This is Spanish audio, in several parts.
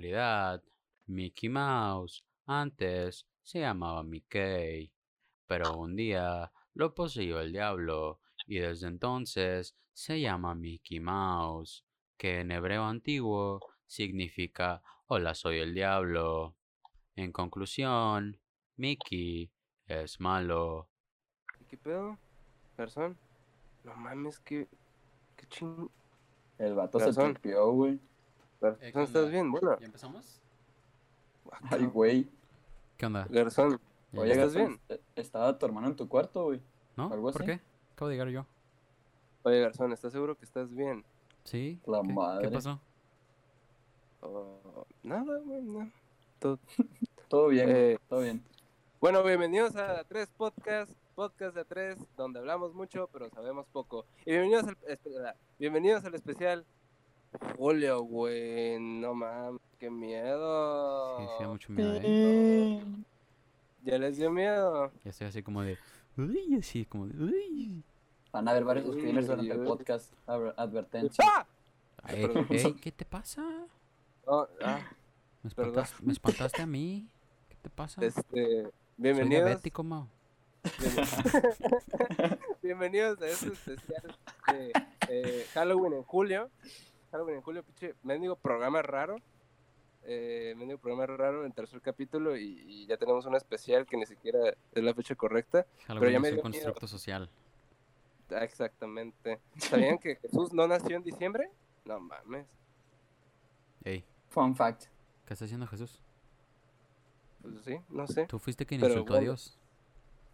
En realidad, Mickey Mouse antes se llamaba Mickey, pero un día lo poseyó el diablo y desde entonces se llama Mickey Mouse, que en hebreo antiguo significa Hola soy el diablo. En conclusión, Mickey es malo. ¿Qué pedo? ¿Garzón? No mames, qué. qué ching. El vato se tripió, güey. Garzón, Eh, ¿qué ¿estás bien? Bueno. ¿Ya empezamos? Ay, güey. ¿Qué onda? Garzón, ¿Ya Oye, ¿estás Garzón, bien? eh, Estaba tu hermano en tu cuarto, güey. ¿No? algo ¿Por así. qué? Acabo de llegar yo. oye, Garzón, ¿estás seguro que estás bien? ¿Sí? La ¿Qué, madre. ¿Qué pasó? Oh, nada, güey, no. Todo- Todo bien, Eh, todo bien. Bueno, bienvenidos a Tres Podcast, podcast de tres, donde hablamos mucho, pero sabemos poco. Y bienvenidos al, bienvenidos al especial Julio, güey. No mames, qué miedo. Sí, sí, da mucho miedo, ¿eh? Ya les dio miedo. Ya estoy así como de... Uy, así como de... Uy. Van a haber varios Uy, screeners durante el podcast. Adver- Advertencia. ¡Ah! Ey, Perdón. ey, ¿qué te pasa? Oh, ah, ¿Me espantaste, me espantaste a mí? ¿Qué te pasa? este, Soy bienvenidos. diabético, Mao. Bienvenidos a este especial de eh, Halloween en julio. Halloween en julio, pinche, mendigo programa raro. Eh, mendigo programa raro en tercer capítulo y, y ya tenemos un especial que ni siquiera es la fecha correcta. Halloween ya es me un dio constructo social. Ah, exactamente. ¿Sabían que Jesús no nació en diciembre? No mames. Ey, Fun fact. ¿qué está haciendo Jesús? Pues sí, no sé. ¿Tú fuiste quien Pero insultó a. Dios?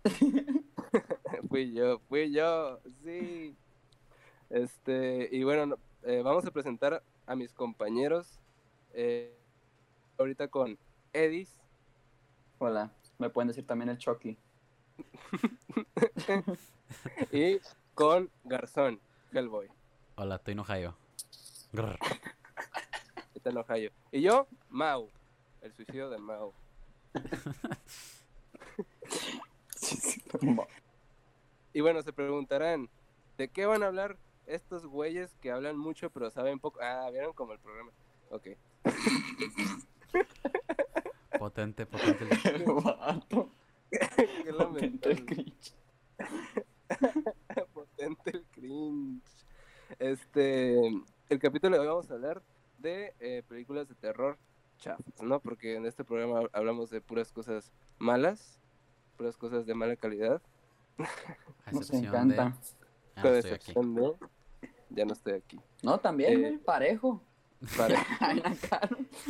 fui yo, fui yo, sí. Este, y bueno, no- eh, vamos a presentar a mis compañeros. eh, ahorita con Edis. Hola. Me pueden decir también el Chucky. y con Garzón, Hellboy, Hola, estoy en Ohio. Está en Ohio. Y yo, Mau, el suicidio de Mau. Y bueno, se preguntarán, ¿de qué van a hablar estos güeyes que hablan mucho pero saben poco? Ah, ¿vieron como el programa? Ok. Potente, potente. el- Vato. Qué Potente el cringe. Potente el cringe. Este, el capítulo de hoy vamos a hablar de eh, películas de terror chafas, ¿no? Porque en este programa hab- hablamos de puras cosas malas, puras cosas de mala calidad. Nos encanta. de... Ah, con estoy excepción de, ya no estoy aquí. No, también, Eh, güey. Parejo.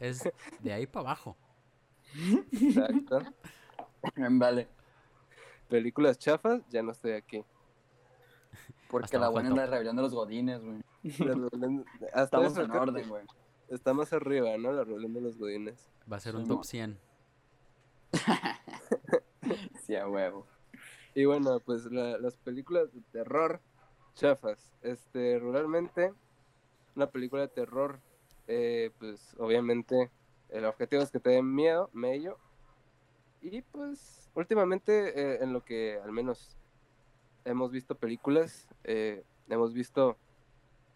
Es de ahí para abajo. exacto. Vale. Películas chafas, ya no estoy aquí. Porque Hasta la buena es la rebelión de los godines, güey. Estamos en orden, güey. Está más arriba, ¿no? La rebelión de los godines. Va a ser un Sí, top mo- 100. Sí, a huevo. Y bueno, pues la- las películas de terror chafas. Este, regularmente, una película de terror, eh, pues obviamente el objetivo es que te den miedo, mello. Y pues últimamente eh, en lo que al menos hemos visto películas, eh, hemos visto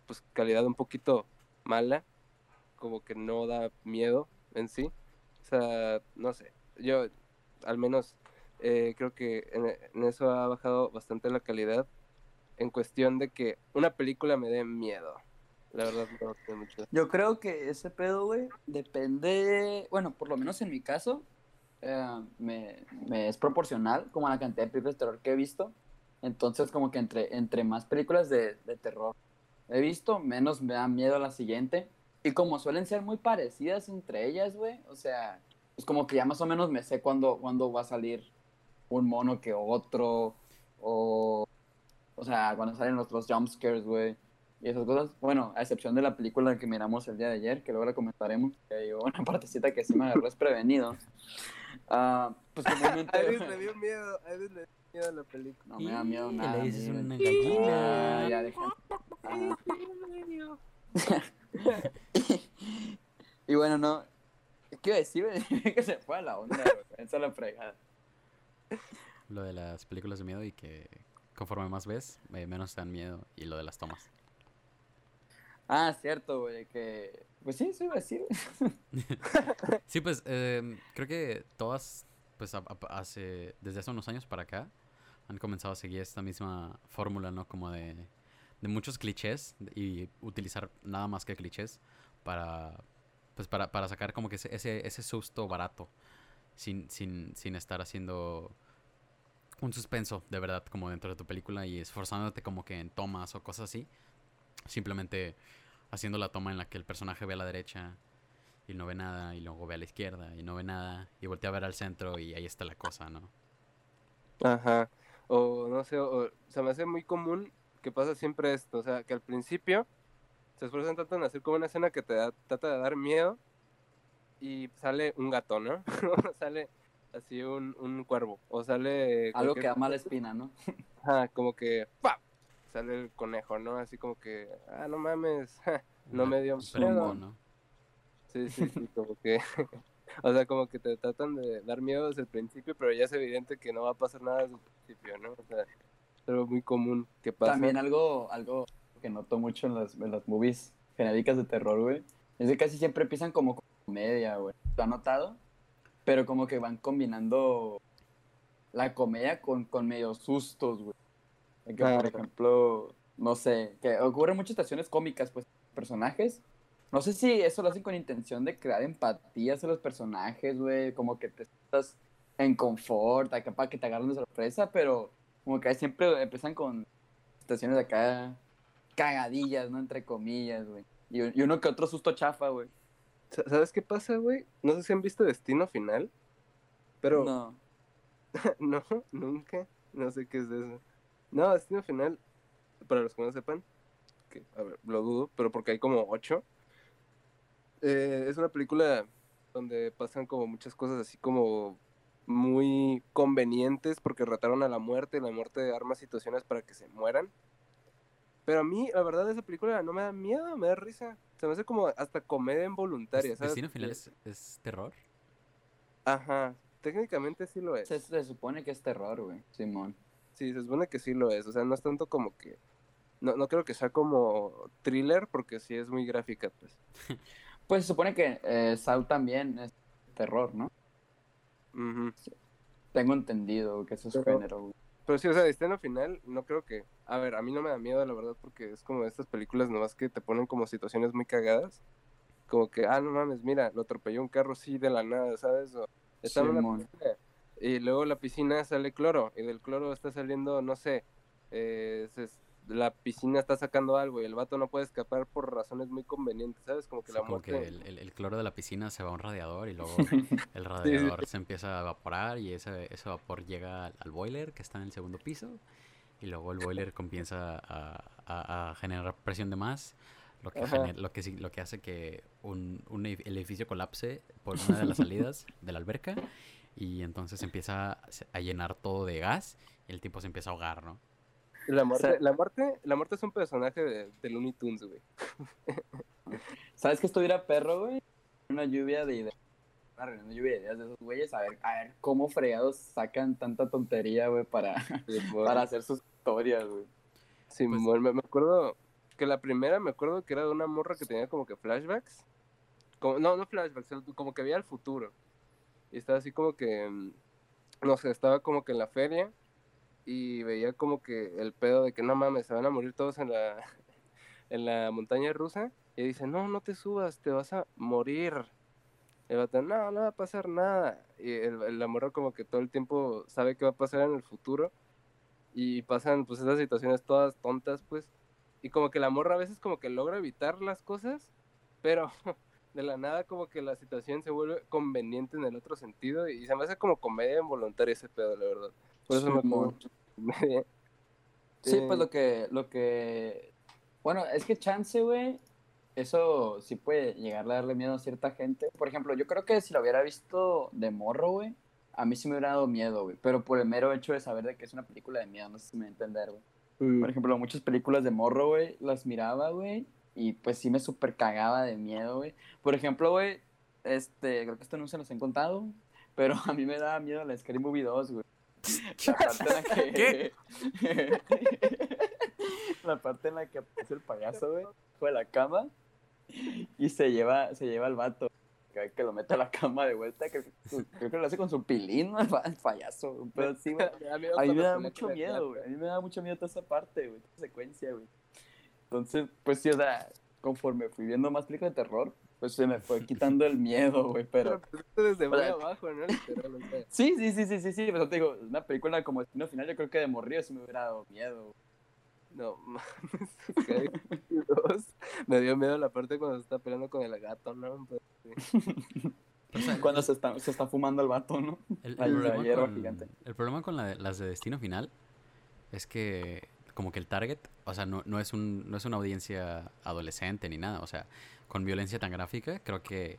pues calidad un poquito mala, como que no da miedo en sí. O sea, no sé, yo al menos eh, creo que en eso ha bajado bastante la calidad en cuestión de que una película me dé miedo. La verdad. Yo creo que ese pedo, güey, depende, bueno, por lo menos en mi caso, eh, me, es proporcional como a la cantidad de películas de terror que he visto. Entonces, como que entre, entre más películas de, de terror he visto, menos me da miedo la siguiente. Y como suelen ser muy parecidas entre ellas, güey, o sea, pues como que ya más o menos me sé cuándo, cuándo va a salir un mono que otro, o, o sea, cuando salen los, los jumpscares, güey y esas cosas. Bueno, a excepción de la película que miramos el día de ayer, que luego la comentaremos, que hay una partecita que sí me agarró desprevenido. Ah, pues comúnmente... A le dio miedo, a Edith le dio miedo a la película. No me da miedo Y nada. le dices una Ah, gallina. ya, deja. Ah. y bueno, no. ¿Qué iba a decir? que se fue a la onda, güey. Esa es la fregada. Lo de las películas de miedo y que conforme más ves, eh, menos te dan miedo. Y lo de las tomas. Ah, cierto, güey, que... Pues sí, eso iba a decir. Sí, pues em, creo que todas, pues a- a- hace, desde hace unos años para acá, han comenzado a seguir esta misma fórmula, ¿no? Como de, de muchos clichés y utilizar nada más que clichés para, pues para, para sacar como que ese, ese, ese susto barato, sin, sin, sin estar haciendo un suspenso de verdad como dentro de tu película y esforzándote como que en tomas o cosas así. Simplemente haciendo la toma en la que el personaje ve a la derecha y no ve nada y luego ve a la izquierda y no ve nada y voltea a ver al centro y ahí está la cosa, ¿no? Ajá. O no sé, o, se me hace muy común que pasa siempre esto. O sea, que al principio se esfuerzan tanto en hacer como una escena que te da, trata de dar miedo y sale un gato, ¿no? sale así un, un cuervo. O sale. Algo que mala cosa. espina, ¿no? Ajá, como que ¡pap! Sale el conejo, ¿no? Así como que, ah, no mames, no me dio miedo. ¿no? Sí, sí, sí, como que, o sea, como que te tratan de dar miedo desde el principio, pero ya es evidente que no va a pasar nada desde el principio, ¿no? O sea, es algo muy común que pasa. También algo, algo que noto mucho en las, en las movies genéricas de terror, güey, es que casi siempre empiezan como comedia, güey. ¿Lo han notado? Pero como que van combinando la comedia con, con medio sustos, güey. Que, por Claro. ejemplo, no sé, que ocurren muchas situaciones cómicas, pues, personajes. No sé si eso lo hacen con intención de crear empatía hacia los personajes, güey, como que te estás en confort, acá para que te agarren de sorpresa, pero como que siempre empiezan con situaciones acá cagadillas, ¿no? Entre comillas, güey. Y, y uno que otro susto chafa, güey. Sa- ¿Sabes qué pasa, güey? No sé si han visto Destino Final, pero no, No. nunca, no sé qué es eso. No, Destino Final, para los que no sepan, que, a ver, lo dudo, pero porque hay como ocho. Eh, es una película donde pasan como muchas cosas así como muy convenientes porque retaron a la muerte la muerte arma situaciones para que se mueran. Pero a mí, la verdad, esa película no me da miedo, me da risa. Se me hace como hasta comedia involuntaria, ¿sabes? ¿Destino final es, es terror? Ajá, técnicamente sí lo es. Se, se supone que es terror, güey, Simón. Sí, se supone que sí lo es. O sea, no es tanto como que. No, no creo que sea como thriller, porque sí es muy gráfica, pues. Pues se supone que eh, Saw también es terror, ¿no? Ujú. Tengo entendido que eso es Pero- género, güey. Pero sí, o sea, Destino Final, no creo que. A ver, a mí no me da miedo, la verdad, porque es como de estas películas nomás que te ponen como situaciones muy cagadas. Como que, ah, no mames, mira, lo atropelló un carro sí de la nada, ¿sabes? O está en una piscina, y luego la piscina sale cloro, y del cloro está saliendo, no sé, eh, se- la piscina está sacando algo y el vato no puede escapar por razones muy convenientes, ¿sabes? Como que Sí, la como muerte. que el, el- el cloro de la piscina se va a un radiador y luego el radiador se empieza a evaporar y ese, ese vapor llega al, al boiler que está en el segundo piso y luego el boiler comienza a, a- a generar presión de más, lo que, Ajá. gener- lo que, sí- lo que hace que un, un el edificio colapse por una de las salidas de la alberca y entonces empieza a, a llenar todo de gas y el tipo se empieza a ahogar, ¿no? La muerte, sea- la muerte, la muerte es un personaje de, de Looney Tunes, güey. ¿Sabes que estuviera perro, güey? Una lluvia de ideas. Una reunión de lluvia de ideas de esos güeyes. A ver, a ver cómo fregados sacan tanta tontería, güey, para, para hacer sus historias, güey. Sí, Pues- me, me acuerdo que la primera me acuerdo que era de una morra que tenía como que flashbacks. Como, no, no flashbacks, como que veía el futuro. Y estaba así como que, mm, no sé, estaba como que en la feria y veía como que el pedo de que no mames, se van a morir todos en la, en la montaña rusa. Y dice, no, no te subas, te vas a morir. El vato, no, no va a pasar nada. Y el, el- la morra como que todo el tiempo sabe qué va a pasar en el futuro y pasan pues esas situaciones todas tontas pues y como que la morra a veces como que logra evitar las cosas pero de la nada como que la situación se vuelve conveniente en el otro sentido y se me hace como comedia involuntaria ese pedo la verdad por eso me de comedia. Sí, Eh, pues lo que, lo que, bueno, es que chance, güey, eso sí puede llegar a darle miedo a cierta gente. Por ejemplo, yo creo que si lo hubiera visto de morro, güey, a mí sí me hubiera dado miedo, güey, pero por el mero hecho de saber de que es una película de miedo, no sé si me a entender, güey. mm, Por ejemplo, muchas películas de morro, güey, las miraba, güey, y pues sí me super cagaba de miedo, güey. Por ejemplo, güey, este, creo que esto no se los he contado, pero a mí me daba miedo la Scary Movie 2, güey. La parte en la que... la parte en la que aparece el payaso, güey, fue la cama y se lleva, se lleva al vato. Que, que lo mete a la cama de vuelta, que, creo que lo hace con su pilín, ¿no? el, pa- el payaso, pero sí, güey. A mí me da mucho miedo, güey. A mí me da mucho miedo toda esa parte, güey. Toda secuencia, güey. Entonces, pues sí, o sea, conforme fui viendo más películas de terror, pues se me fue quitando el miedo, güey. Pero Pero pues, desde muy o sea, abajo, ¿no? Literal, sí, sí, sí, sí, sí, sí. Pero te digo, una película como Destino Final, yo creo que de morrido sí me hubiera dado miedo. güey. No, mames. Me dio miedo la parte cuando se está peleando con el gato, ¿no? Pues, sí. Pero, o sea, Cuando se está, se está fumando el vato, ¿no? El, el problema con, gigante. el problema con la de- las de Destino Final es que como que el target, o sea, no, no es un no es una audiencia adolescente ni nada, o sea, con violencia tan gráfica, creo que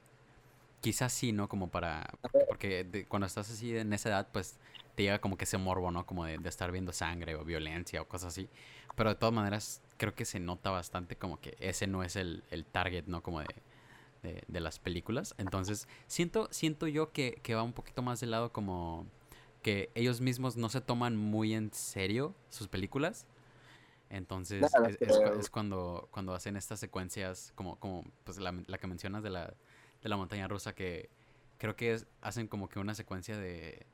quizás sí, ¿no? Como para porque, de- cuando estás así en esa edad, pues te llega como que ese morbo, ¿no? Como de, de estar viendo sangre o violencia o cosas así. Pero de todas maneras, creo que se nota bastante como que ese no es el, el target, ¿no? Como de, de, de las películas. Entonces, siento, siento yo que, que va un poquito más del lado como que ellos mismos no se toman muy en serio sus películas. Entonces, es, cuando, cuando hacen estas secuencias, como, como pues la, la que mencionas de la, de la montaña rusa, que creo que es- hacen como que una secuencia de,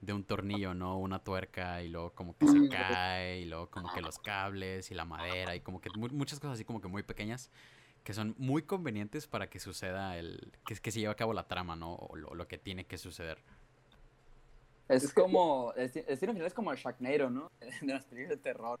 de un tornillo, ¿no? Una tuerca y luego como que se Sí. cae y luego como que los cables y la madera y como que mu- muchas cosas así como que muy pequeñas que son muy convenientes para que suceda el que, que se lleve a cabo la trama, ¿no? O lo, lo que tiene que suceder. Es, como. Destino Final es como el Sharknado, ¿no? De las películas de terror.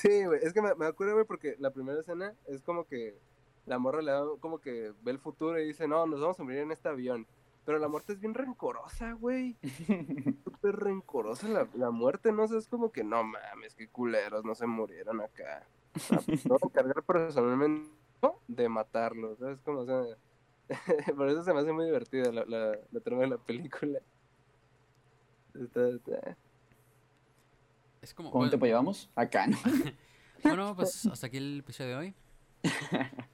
Sí, güey, es que me, me acuerdo, güey, porque la primera escena es como que la morra le da como que ve el futuro y dice, no, nos vamos a morir en este avión. Pero la muerte es bien rencorosa, güey. Súper rencorosa la, la muerte, ¿no? O sea, es como que, no mames, qué culeros, no se murieron acá. O sea, a encargar personalmente de matarlos, ¿sabes? Como, o sea, por eso se me hace muy divertida la, la, la trama de la película. Está- está- Es como ¿Cuánto bueno, tiempo llevamos? Acá, ¿no? bueno, pues hasta aquí el episodio de hoy.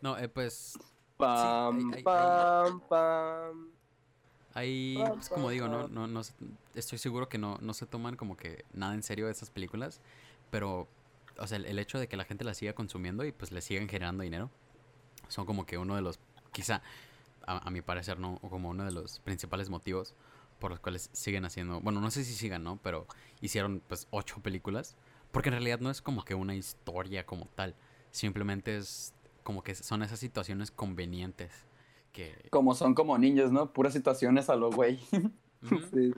No, eh, pues Pam, ahí- ahí- pam, pam. Ahí, Pa, pues, como digo, no, no, no estoy seguro que no, no se toman como que nada en serio esas películas, pero, o sea, el, el hecho de que la gente las siga consumiendo y pues le sigan generando dinero, son como que uno de los, quizá, a, a mi parecer, ¿no? O como uno de los principales motivos por los cuales siguen haciendo, bueno, no sé si sigan, ¿no? Pero hicieron pues ocho películas, porque en realidad no es como que una historia como tal, simplemente es como que son esas situaciones convenientes que... Como son como niños, ¿no? Puras situaciones a lo güey, Ujú. Sí.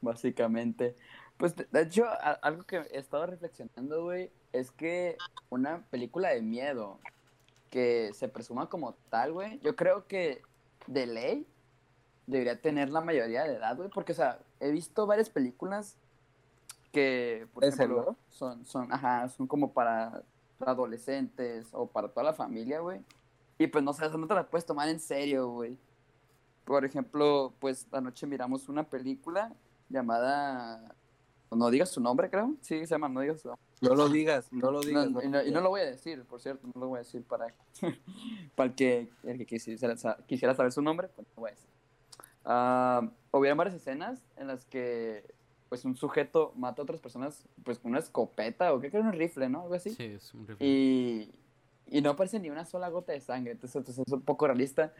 básicamente. Pues de hecho, algo que he estado reflexionando, güey, es que una película de miedo que se presuma como tal, güey, yo creo que de ley debería tener la mayoría de edad, güey, porque, o sea, he visto varias películas que, por ejemplo, son, son, ajá, son como para adolescentes o para toda la familia, güey. Y pues no sea, no te la puedes tomar en serio, güey. Por ejemplo, pues anoche miramos una película llamada... No digas su nombre, creo. Sí, se llama No digas su nombre. No lo digas, no lo No, digas. y, no, y no lo voy a decir, por cierto, no lo voy a decir para, para el que, el que quisiera, quisiera saber su nombre, pues no lo voy a decir. Hubieron varias escenas en las que pues un sujeto mata a otras personas pues con una escopeta o creo que era un rifle, ¿no? Algo así. Sí, es un rifle. Y, y no aparece ni una sola gota de sangre, entonces, entonces es un poco realista.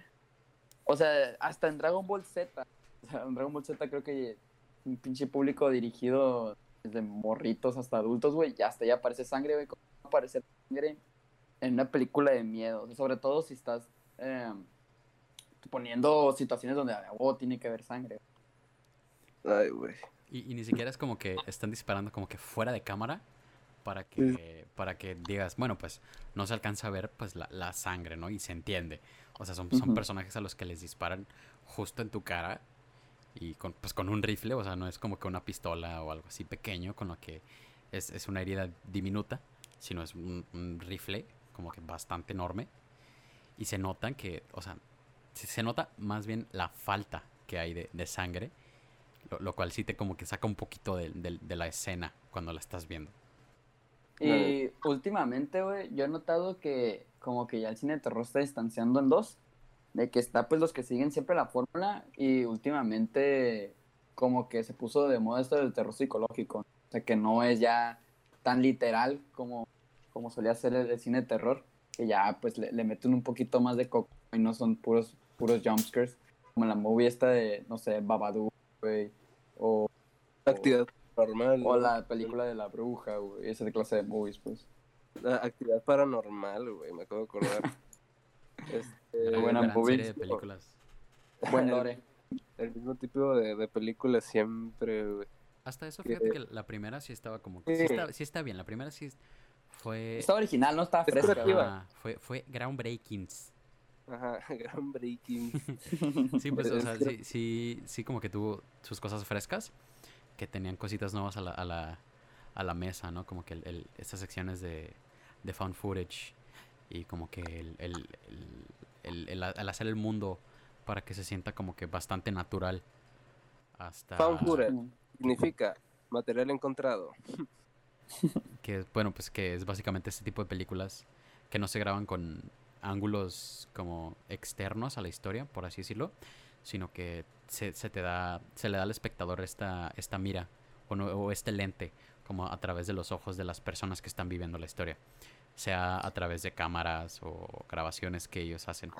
O sea, hasta en Dragon Ball Z, o sea, en Dragon Ball Z creo que un pinche público dirigido desde morritos hasta adultos, güey, ya hasta ya aparece sangre, güey, ¿cómo va a aparecer sangre en una película de miedo? O sea, sobre todo si estás eh, poniendo situaciones donde, oh, tiene que haber sangre. Ay, güey. Y, y ni siquiera es como que están disparando como que fuera de cámara para que, para que digas, bueno, pues no se alcanza a ver pues la, la sangre, ¿no? Y se entiende. O sea, son, son personajes a los que les disparan justo en tu cara y con, pues con un rifle, o sea, no es como que una pistola o algo así pequeño con lo que es, es una herida diminuta, sino es un, un rifle como que bastante enorme. Y se notan que, o sea, se, se nota más bien la falta que hay de, de sangre, lo, lo cual sí te como que saca un poquito de, de- de la escena cuando la estás viendo. Y últimamente, güey, yo he notado que como que ya el cine de terror está distanciando en dos. De que está pues los que siguen siempre la fórmula y últimamente como que se puso de moda esto del terror psicológico. O sea, que no es ya tan literal como como solía ser el, el cine de terror, que ya pues le, le meten un poquito más de coco y no son puros, puros jumpscares, como la movie esta de, no sé, Babadook, güey, o, Actividad normal. o la película de la bruja, güey, esa clase de movies, pues. La actividad paranormal, güey, me acabo de acordar. este, Qué buena gran movie. serie de películas. Buen lore. El mismo tipo de, de películas siempre, güey. Hasta eso, fíjate que la primera sí estaba como que... Sí Sí. está, sí está bien, la primera sí fue... Estaba original, no estaba Es fresca, fue, fue groundbreaking. Ajá, gran breaking. Sí, pues, o sea, sí, sí, sí como que tuvo sus cosas frescas, que tenían cositas nuevas a la, a la, a la mesa, ¿no? Como que el, el- estas secciones de, de found footage y como que el, el, el, el- el a- el hacer el mundo para que se sienta como que bastante natural. Hasta Found footage. Significa material encontrado. que, bueno, pues que es básicamente este tipo de películas que no se graban con ángulos como externos a la historia, por así decirlo, sino que se, se te da, se le da al espectador esta, esta mira o, no- o este lente como a través de los ojos de las personas que están viviendo la historia, sea a través de cámaras o grabaciones que ellos hacen.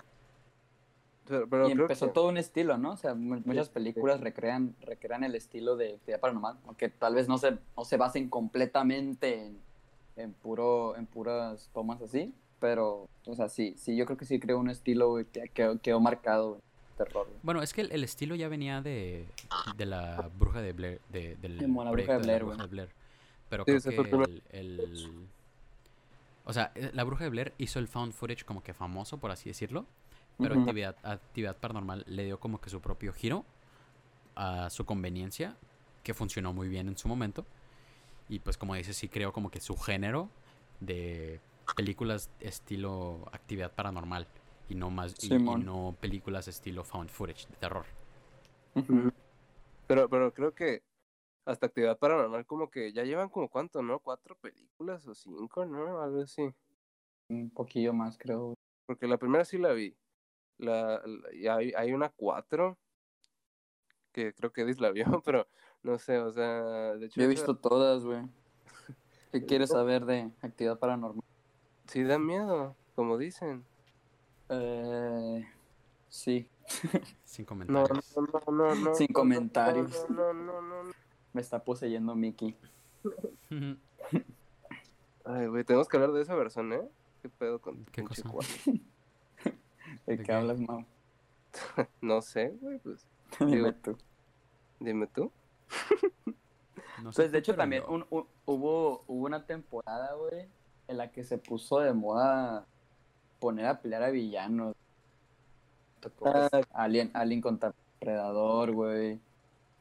Pero, pero y empezó que- todo un estilo, ¿no? O sea, mu- muchas películas recrean, recrean el estilo de actividad paranormal, aunque tal vez no se, no se basen completamente en, en puro, en puras tomas así, pero, o sea, sí, sí, yo creo que sí creo un estilo güey, que quedó, quedó marcado, güey, terror. güey. Bueno, es que el, el estilo ya venía de, de la bruja de Blair, de, del Como la bruja de Blair, güey. Blair. Pero Sí, creo que el O sea, eh, la bruja de Blair hizo el found footage como que famoso, por así decirlo. Pero actividad, actividad paranormal le dio como que su propio giro a su conveniencia, que funcionó muy bien en su momento. Y pues como dices, sí creo como que su género de películas estilo actividad paranormal y no más y- no películas estilo found footage de terror. Pero, pero creo que hasta actividad paranormal como que ya llevan como cuánto, ¿no? Cuatro películas o cinco, ¿no? Algo así. Un poquillo más, creo. Porque la primera sí la vi. La, la- y hay, hay una cuatro que creo que Edith la vio, pero no sé, o sea, de hecho Yo he visto todas, güey. ¿Qué quieres saber de actividad paranormal? Sí da miedo, como dicen. Eh, sí, Sin comentarios. no, no, no, no. Sin comentarios. No, no, no, no, no. me está poseyendo Mickey. Ay, güey, tenemos que hablar de esa versión, ¿eh? ¿Qué pedo con ¿Qué cosa? ¿De ¿De qué qué? hablas, Mau? No sé, güey, pues Dime tú. dime tú. No sé Pues de hecho también un- un- hubo, hubo una temporada, güey, en la que se puso de moda poner a pelear a villanos. Tocó Ah. Alien, Alien contra Predador, güey.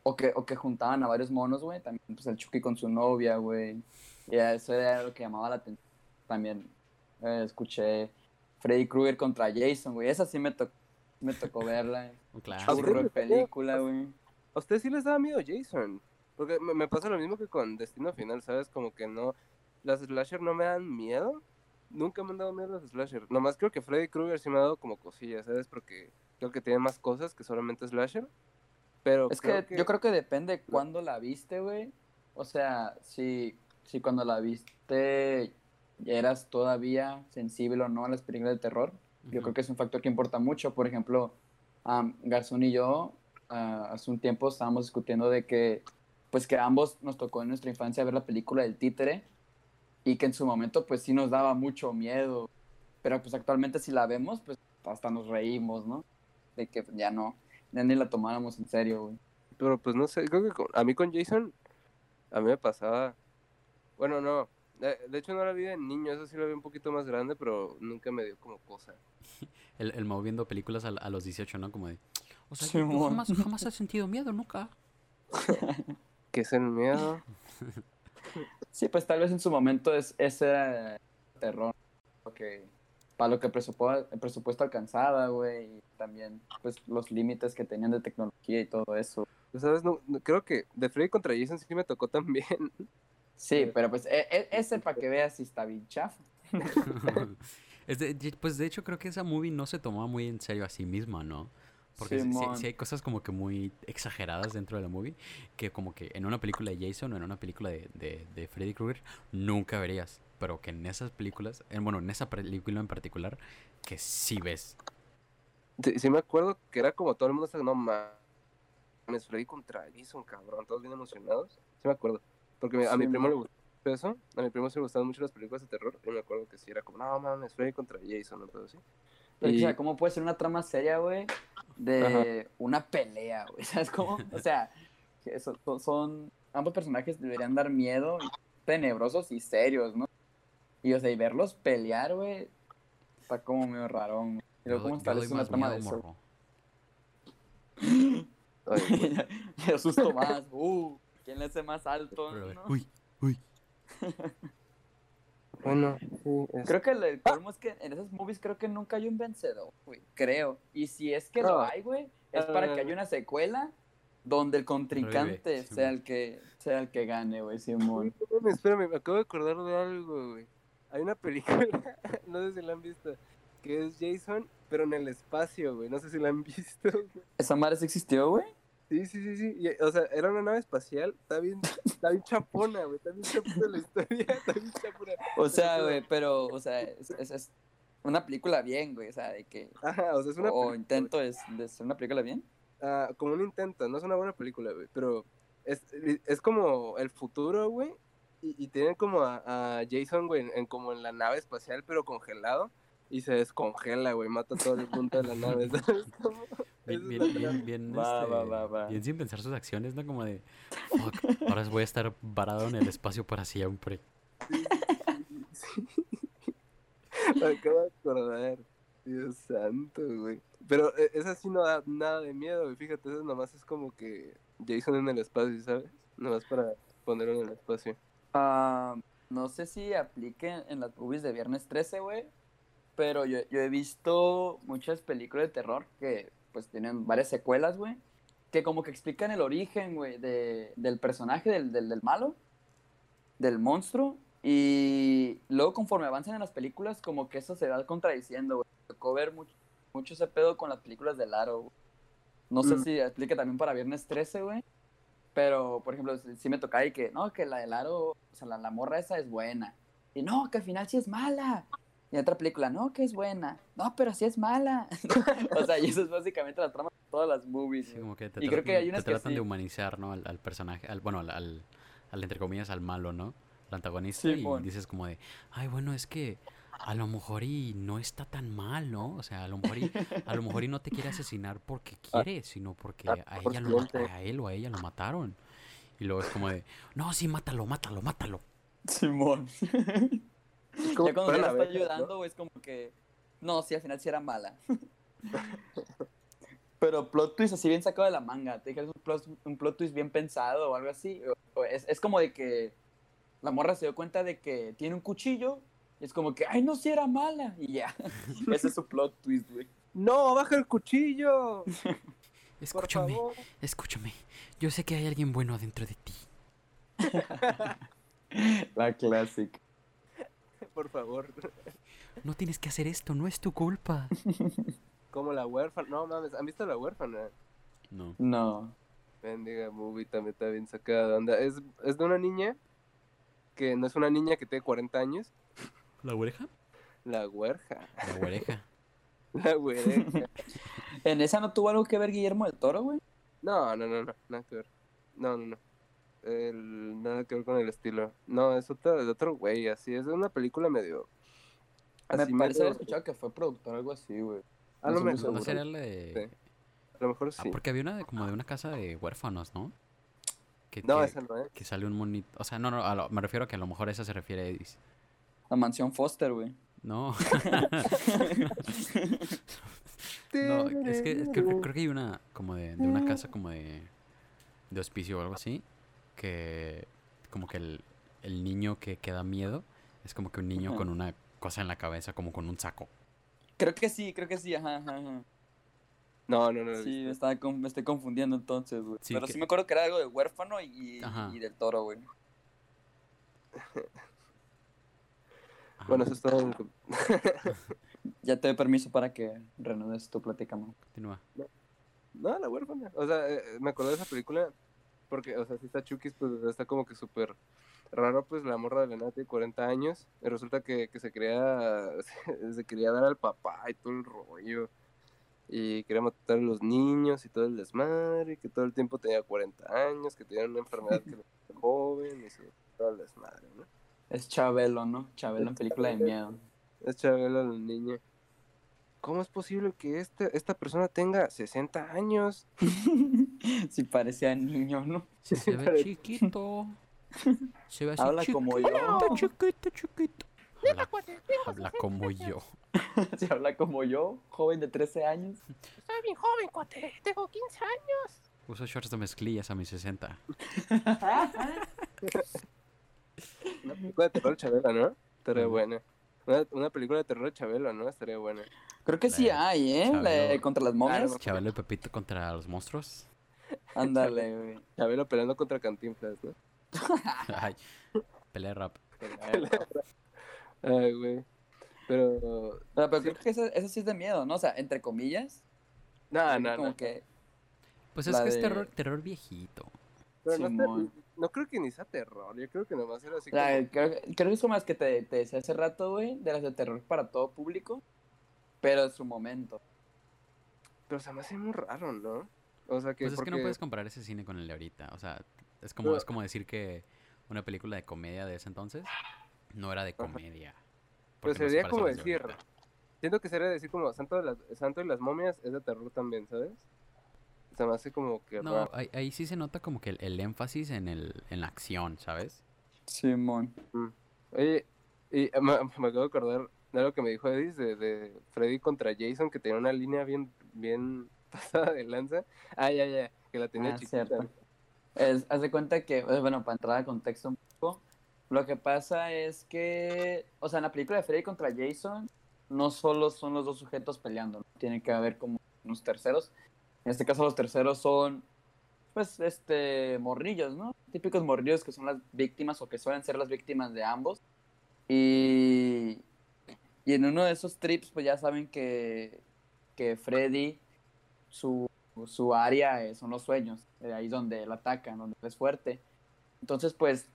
O que, o que juntaban a varios monos, güey. También pues el Chucky con su novia, güey. Y eso era lo que llamaba la atención. También eh, escuché Freddy Krueger contra Jason, güey. Esa sí me, tocó me tocó verla. Churro de película, güey. ¿A ustedes sí les daba miedo Jason? Porque me, me pasa lo mismo que con Destino Final, ¿sabes? Como que no... Las slasher no me dan miedo. Nunca me han dado miedo las slasher. Nomás creo que Freddy Krueger sí me ha dado como cosillas, ¿sabes? Porque creo que tiene más cosas que solamente slasher. Pero Es creo que, yo creo que depende cuándo la viste, güey. O sea, si, si cuando la viste eras todavía sensible o no a las películas de terror, yo Ujú. creo que es un factor que importa mucho. Por ejemplo, am, Garzón y yo ah, hace un tiempo estábamos discutiendo de que, pues que a ambos nos tocó en nuestra infancia ver la película del títere y que en su momento pues sí nos daba mucho miedo. Pero pues actualmente si la vemos, pues hasta nos reímos, ¿no? De que ya no, ya ni la tomáramos en serio, güey. Pero pues no sé, creo que con- a mí con Jason, a mí me pasaba... Bueno, no. De, de hecho no la vi de niño, eso sí la vi un poquito más grande, pero nunca me dio como cosa. El, el Mau viendo películas a, a los 18, ¿no? Como de... O sea, Sí, yo- jamás, jamás he sentido miedo, nunca. ¿Qué es el miedo? Sí, pues tal vez en su momento es ese terror que para lo que el presupuesto, el presupuesto alcanzaba, güey, y también pues los límites que tenían de tecnología y todo eso. Pues, ¿Sabes? No, no- creo que de Freddy contra Jason sí me tocó también. Sí, pero pues e- e- ese para que veas si está bien chafa. Es de- de- pues de hecho creo que esa movie no se tomaba muy en serio a sí misma, ¿no? Porque sí, sí- Simón. sí hay cosas como que muy exageradas dentro de la movie que como que en una película de Jason o en una película de, de, de Freddy Krueger nunca verías. pero que en esas películas, en, bueno, en esa película en particular, que sí ves. Sí, sí me acuerdo que era como todo el mundo estaba, no mames, Freddy contra Jason, cabrón, todos bien emocionados. Sí me acuerdo. Porque me- a Sí, mi primo mo- le gustó eso, a mi primo se le gustaban mucho las películas de terror, y me acuerdo que sí era como, no mames, Freddy contra Jason, o todo así. Pero, Y- O sea, ¿cómo puede ser una trama seria, güey? De una pelea, güey. ¿Sabes cómo? O sea, son, son- Ambos personajes deberían dar miedo, tenebrosos y serios, ¿no? Y, o sea, y verlos pelear, güey, está como medio raro. güey. Y luego, ¿cómo establece una trama de eso? Me asusto más. Uh, ¿quién le hace más alto? Pero, no? Uy, uy. Bueno, sí, es- Creo que el colmo es que en esas movies creo que nunca hay un vencedor, güey. Creo. Y si es que lo hay, güey, es para que haya una secuela donde el contrincante sí, sea el que sea el que gane, güey, Simón. Espérame, espérame, me acabo de acordar de algo, güey. Hay una película, no sé si la han visto, que es Jason, pero en el espacio, güey. No sé si la han visto. güey. ¿Esa madre sí existió, güey? Sí, sí, sí, sí. y, o sea, era una nave espacial. Está bien, está bien chapona, güey. Está bien chapona la historia. Está bien chapona. O sea, güey, pero, o sea, es, es- es una película bien, güey, o sea, de que... Ajá, o sea, es una o película, intento de, de ser una película bien. ah, como un intento, no es una buena película, güey. Pero es, es como el futuro, güey. Y, y tienen como a, a Jason, güey, en, en como en la nave espacial, pero congelado. Y se descongela, güey. Mata todo el mundo de la nave. ¿sabes? Bien, bien, bien, trama. bien, Va, este, va, va, va. bien sin pensar sus acciones, ¿no? Como de, fuck, ahora voy a estar varado en el espacio para siempre. Me acabo de acordar. Dios santo, güey. Pero eh, esa sí no da nada de miedo, güey. Fíjate, eso nomás es como que Jason en el espacio, ¿sabes? Nomás para ponerlo en el espacio. Ah, no sé si aplique en las movies de Viernes 13, güey. Pero yo, yo he visto muchas películas de terror que pues tienen varias secuelas, güey. Que como que explican el origen, güey, de, del personaje, del, del, del malo, del monstruo. Y luego conforme avanzan en las películas, como que eso se va contradiciendo, güey. Tocó ver mucho, mucho ese pedo con las películas de Laro, güey. No sé Mm. si aplica también para Viernes 13, güey. Pero, por ejemplo, si me toca ahí que, no, que la de Laro, o sea, la, la morra esa es buena. Y no, que al final sí es mala. Y en otra película, no, que es buena. No, pero sí es mala. o sea, y eso es básicamente la trama de todas las movies. Sí, güey. como que te Y creo que hay unas te que tratan de humanizar, ¿no? Al, al personaje, al, bueno, al, al, al, entre comillas, al malo, ¿no? Al antagonista Sí, y dices como de, ay, bueno, es que a lo mejor y no está tan mal, ¿no? O sea, a lo mejor y, a lo mejor y no te quiere asesinar porque quiere, sino porque ah, a ella lo, a él o a ella lo mataron. Y luego es como de, no, sí, mátalo, mátalo, mátalo. Simón. Es como ya cuando la está ¿no? ayudando, güey, es como que. No, sí, al final sí era mala. Pero plot twist así bien sacado de la manga. Te dije, es un plot, un plot twist bien pensado o algo así. O- o es, es como de que la morra se dio cuenta de que tiene un cuchillo. Y es como que, ay, no, sí era mala. Y ya. Ese es su plot twist, güey. ¡No, baja el cuchillo! Por Escúchame, favor. escúchame. Yo sé que hay alguien bueno dentro de ti. La clásica. Por favor. No tienes que hacer esto, no es tu culpa. Como la huérfana. No mames, ¿han visto la huérfana? No. No. Bendiga movie también está bien sacada de onda. Es, es de una niña que no es una niña que tiene 40 años. ¿La oreja? La huerja. La oreja. La huereja. ¿En esa no tuvo algo que ver Guillermo del Toro, güey? No, no, no, no, nada que ver. No, no, no. El- nada que ver con el estilo. No, es otro, de otro güey, así. Es una película medio. Me así parece medio- haber escuchado que fue productor o algo así, güey. A no lo mejor, seguro. ¿No sería la de...? Sí. a lo mejor Ah, porque había una de, como de una casa de huérfanos, ¿no? Que, No, que, esa no es. que sale un monito. O sea, no, no, a lo- me refiero a que a lo mejor esa se refiere a Edis. La mansión Foster, güey. No. no, es que, es que creo, creo que hay una como de, de una casa como de, de hospicio o algo así. Que como que el, el niño que, que da miedo es como que un niño Ajá. con una cosa en la cabeza, como con un saco. Creo que sí, creo que sí, ajá, ajá, ajá. No, no, no. Sí, me, visto. estaba con- me estoy confundiendo entonces, güey. Sí, Pero que- sí me acuerdo que era algo de huérfano y, del toro, güey. Bueno, eso es todo. Ya te doy permiso para que reanudes tu plática, man. continúa. No, la huérfana. O sea, eh, me acordé de esa película porque, o sea, si está Chukis, pues está como que súper raro, pues la morra de la nata tiene 40 años y resulta que, que se quería se quería dar al papá y todo el rollo y quería matar a los niños y todo el desmadre, y que todo el tiempo tenía 40 años, que tenía una enfermedad que era joven y se- todo el desmadre, ¿no? Es Chabelo, ¿no? Chabelo en película de miedo. Es Chabela la niña. ¿Cómo es posible que este, esta persona tenga 60 años? si parecía niño, ¿no? Se, se ve chiquito. Se ve así Habla como yo. chiquito, chiquito, chiquito. Habla, habla como yo. si habla como yo, joven de 13 años. Soy bien joven, cuate. Tengo 15 años. Uso shorts de mezclillas a mis 60. Una película de terror de Chabela, ¿no? Estaría Ujú. Una, una película de terror de Chabela, ¿no? Estaría buena. Creo que sí La hay, ¿eh? La de Chabelo. contra las momias. no. Chabelo y Pepito contra los monstruos. Ándale, güey. Chabela peleando contra Cantinflas, ¿no? Ay, pelea rap. Ay, güey. Pero... Pero, pero creo que eso, eso sí es de miedo, ¿no? O sea, entre comillas. No, no, como no. que Pues es La que es terror, terror viejito. Pero no, está- Simón. No creo que ni sea terror. Yo creo que nomás era así o sea, como... creo, creo que es como las que te, te decía hace rato, güey, de las de terror para todo público, pero en su momento. Pero se me hace muy raro, ¿no? O sea que... Pues es que no puedes comparar ese cine con el de ahorita. O sea, es como, Pero- es como decir que una película de comedia de ese entonces no era de comedia. Pues no se sería como de decir... ahorita. Siento que sería decir como Santo, de las, Santo y las momias es de terror también, ¿sabes? Se me hace como que No, raro. ahí, ahí sí se nota como que el, el énfasis en, el, en la acción, ¿sabes? Simón. Oye, y eh, me, me acabo de acordar de algo que me dijo Edis de, de Freddy contra Jason, que tenía una línea bien, bien pasada de lanza. Ah, ya, ya, que la tenía Ah, chiquita. cierto. Es, haz de cuenta que, eh, bueno, para entrar a contexto un poco, lo que pasa es que, o sea, en la película de Freddy contra Jason, no solo son los dos sujetos peleando, ¿no? tiene que haber como unos terceros. En este caso los terceros son, pues, este, morrillos, ¿no? Típicos morrillos que son las víctimas o que suelen ser las víctimas de ambos. Y, y en uno de esos trips, pues ya saben que, que Freddy, su, su área eh, son los sueños, eh, ahí donde él ataca, donde es fuerte. Entonces, pues,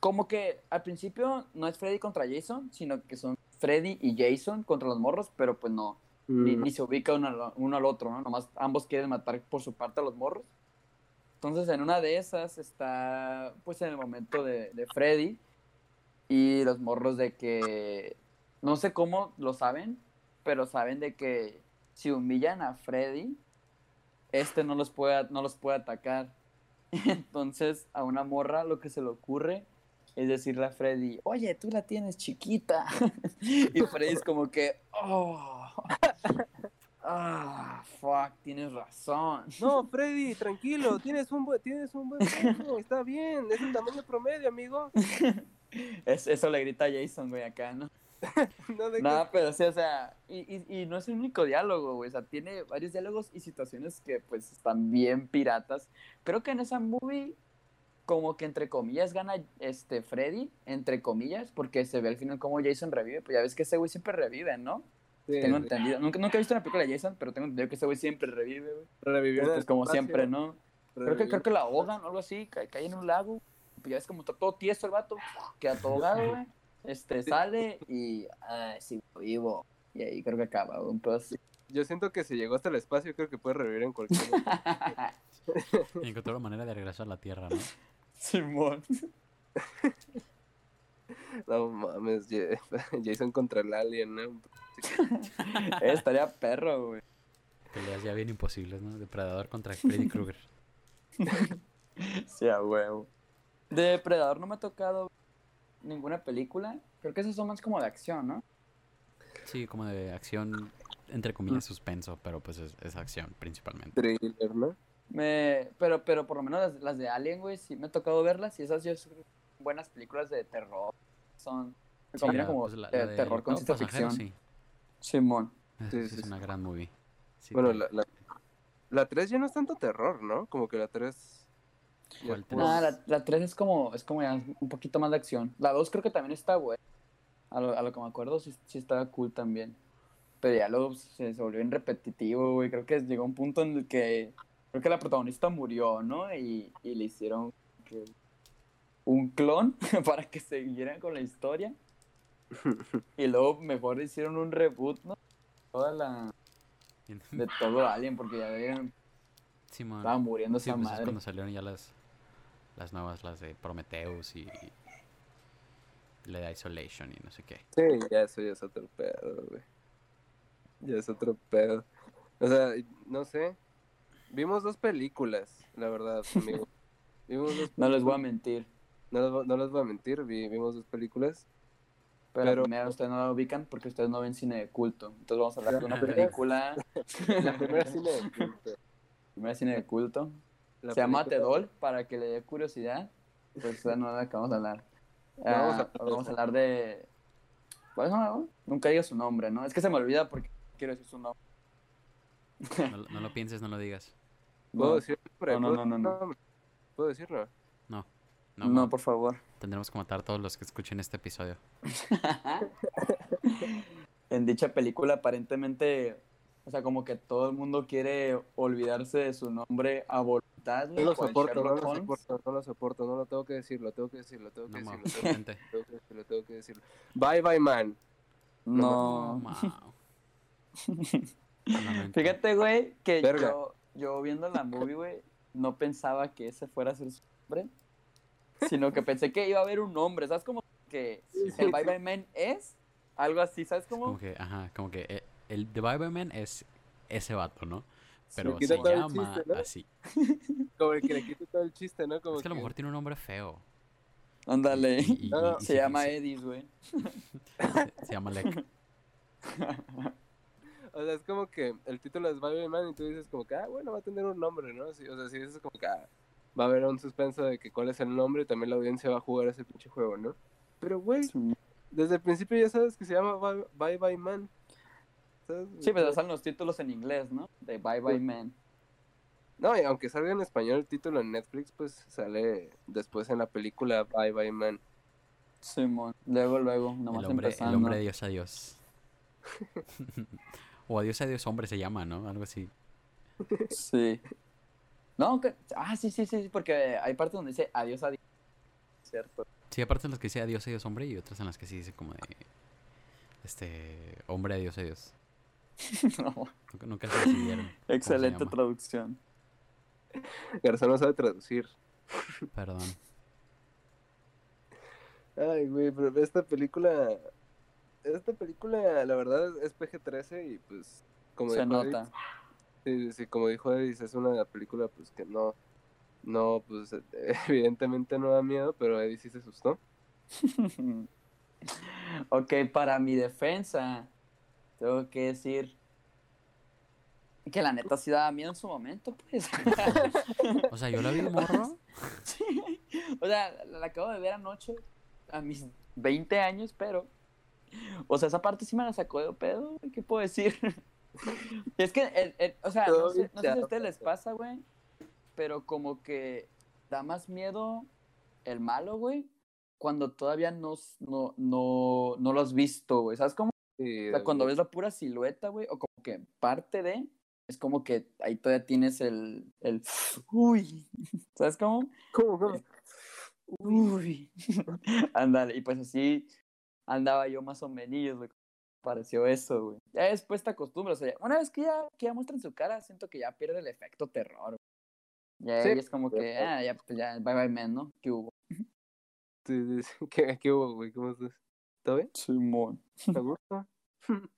como que al principio no es Freddy contra Jason, sino que son Freddy y Jason contra los morros, pero pues no, Mm, ni se ubica uno, al- uno al otro, ¿no? Nomás ambos quieren matar por su parte a los morros. Entonces, en una de esas está, pues, en el momento de, de Freddy y los morros de que, no sé cómo lo saben, pero saben de que si humillan a Freddy, este no los puede, no los puede atacar. Entonces, a una morra lo que se le ocurre es decirle a Freddy, oye, tú la tienes chiquita. y Freddy es como que, oh, ah, fuck, tienes razón. No, Freddy, tranquilo, tienes un buen, tienes un buen está bien, es el tamaño promedio, amigo. Es, eso le grita a Jason, güey, acá, ¿no? No de Nada, pero sí, o sea, y, y, y no es el único diálogo, güey, o sea, tiene varios diálogos y situaciones que, pues, están bien piratas. Creo que en esa movie, como que entre comillas gana este Freddy, entre comillas, porque se ve al final cómo Jason revive, pues ya ves que ese güey siempre revive, ¿no? Tengo entendido, nunca, nunca he visto una película de Jason, pero tengo entendido que ese güey siempre revive, güey. revivió Pues como espacio, siempre, ¿no? Creo que, creo que la ahogan o algo así, cae, cae en un lago. Pues ya ves como está todo tieso el vato, queda todo ahogado, güey. Este, sale y, ay, sigo vivo. Y ahí creo que acaba, güey, un pedo así. Yo siento que si llegó hasta el espacio, creo que puede revivir en cualquier. Y encontró la manera de regresar a la Tierra, ¿no? Simón. No mames, Jason contra el alien, ¿no? Eh, estaría perro, güey. Peleas ya bien imposibles, ¿no? Depredador contra Freddy Krueger. Sí, a huevo. De Depredador no me ha tocado ninguna película. Creo que esos son más como de acción, ¿no? Sí, como de acción, entre comillas, suspenso, pero pues es, es acción principalmente. Thriller, ¿no? Me, pero, pero por lo menos las, las de Alien, güey, sí me ha tocado verlas y esas yo son buenas películas de terror. Son, se Sí, combina la- como pues la- de la de terror con ciencia ficción. Sí, Simón. Es- Sí, es sí, una gran movie. Sí, Bueno, la, la, la 3 ya no es tanto terror, ¿no? Como que la 3... ya ¿Cuál es tres? puro- Nah, la, la 3 es como, es como ya un poquito más de acción. La 2 creo que también está buena. A lo, a lo que me acuerdo, sí, sí estaba cool también. Pero ya luego se, se volvió bien repetitivo, güey. Creo que llegó un punto en el que creo que la protagonista murió, ¿no? Y, y le hicieron que un clon para que siguieran con la historia. Y luego mejor hicieron un reboot, ¿no? Toda la... De todo Alien, porque ya veían, Simón. estaba muriendo Sí, esa pues es cuando salieron ya las, las nuevas, las de Prometheus y la de Isolation y no sé qué. Sí, ya eso ya es otro pedo, güey. Ya es otro pedo. O sea, no sé. Vimos dos películas, la verdad, amigo. Vimos dos No les voy a mentir. No les, voy- no les voy a mentir, vi- vimos dos películas. Pero, Pero- primero ustedes no lo ubican porque ustedes no ven cine de culto. Entonces vamos a hablar de una película. La primera cine de culto. primera cine de culto. La Se llama Tedol, para que le dé curiosidad. Pues esa no es la que vamos a hablar. Vamos Ah, a- vamos a hablar de. Bueno, nunca diga su nombre, ¿no? Es que se me olvida porque quiero decir su nombre. No, lo- no lo pienses, no lo digas. ¿Puedo No, decir nombre? No, no, ¿Puedo no, no? ¿Puedo decirlo? No. No, No, por favor. Tendremos que matar a todos los que escuchen este episodio. en dicha película aparentemente, o sea, como que todo el mundo quiere olvidarse de su nombre a voluntad. No lo soporto, no lo soporto, no lo soporto, no lo tengo que que decirlo, tengo que No decirlo, mames, tengo que que decirlo, tengo que decirlo. Bye bye man. No. Lamento. Fíjate, güey, que Verga. yo, yo viendo la movie, güey, no pensaba que ese fuera a ser su nombre, sino que pensé que iba a haber un nombre, ¿sabes? Como que el Bye Bye Man es algo así, ¿sabes? Como, Como que, ajá, como que eh, el The Bible Man es ese vato, ¿no? Pero se el llama chiste, ¿no? así. Como el que le quita todo el chiste, ¿no? Como Es que a lo mejor tiene un nombre feo. ándale, Y- y- No, no, y- y se llama Edis, güey. se, se llama Lek. O sea, es como que el título es Bye Bye Man y tú dices como que, ah, bueno, va a tener un nombre, ¿no? Sí, o sea, si dices como que, ah, va a haber un suspenso de que cuál es el nombre y también la audiencia va a jugar ese pinche juego, ¿no? Pero, güey, desde el principio ya sabes que se llama Bye Bye, Bye Man. ¿Sabes? Sí, pero salen los títulos en inglés, ¿no? De Bye Bye Man. No, y aunque salga en español el título en Netflix, pues sale después en la película Bye Bye Man. Simón, luego, luego, nomás El hombre, el empezando. hombre de Dios a Dios. o Adiós a Dios hombre se llama, ¿no? Algo así. Sí. No, que... ah, sí, sí, sí, porque hay partes donde dice adiós, adiós. Cierto. Sí, aparte en las que dice adiós a Dios hombre y otras en las que sí dice como de este hombre adiós a Dios. No, Nunca, nunca se decidieron. excelente traducción. Garzón no sabe traducir. Perdón. Ay, güey, pero esta película. Esta película, la verdad, es PG-13 y pues. Como Se nota. Sí, sí, como dijo Edis, es una película pues que no. No, pues evidentemente no da miedo, pero Edis sí se asustó. ok, para mi defensa, tengo que decir que la neta sí daba miedo en su momento, pues. O sea, yo la vi de morro. Sí. O sea, la, la acabo de ver anoche, a mis 20 años, pero. O sea, esa parte sí me la sacó de pedo, ¿qué puedo decir? Es que, el, el- o sea, no sé, bien no sé si a ustedes les pasa, güey, pero como que da más miedo el malo, güey, cuando todavía no, no, no, no lo has visto, güey. ¿Sabes cómo? Sí, O sea, cuando ves la pura silueta, güey, o como que parte de, es como que ahí todavía tienes el, el, uy, ¿sabes cómo? ¿Cómo, cómo? Uy, ándale, y pues así andaba yo más o menos, güey, pareció eso, güey. Ya después te acostumbras, o sea, una vez que ya, que ya muestran su cara, siento que ya pierde el efecto terror, güey. Ya Sí, es como que, cierto. ah, ya, pues ya, bye bye man, ¿no? ¿Qué hubo? Sí, sí, sí. ¿Qué, qué hubo, güey? ¿Cómo estás? ¿Todo bien? Simón. ¿Te gusta?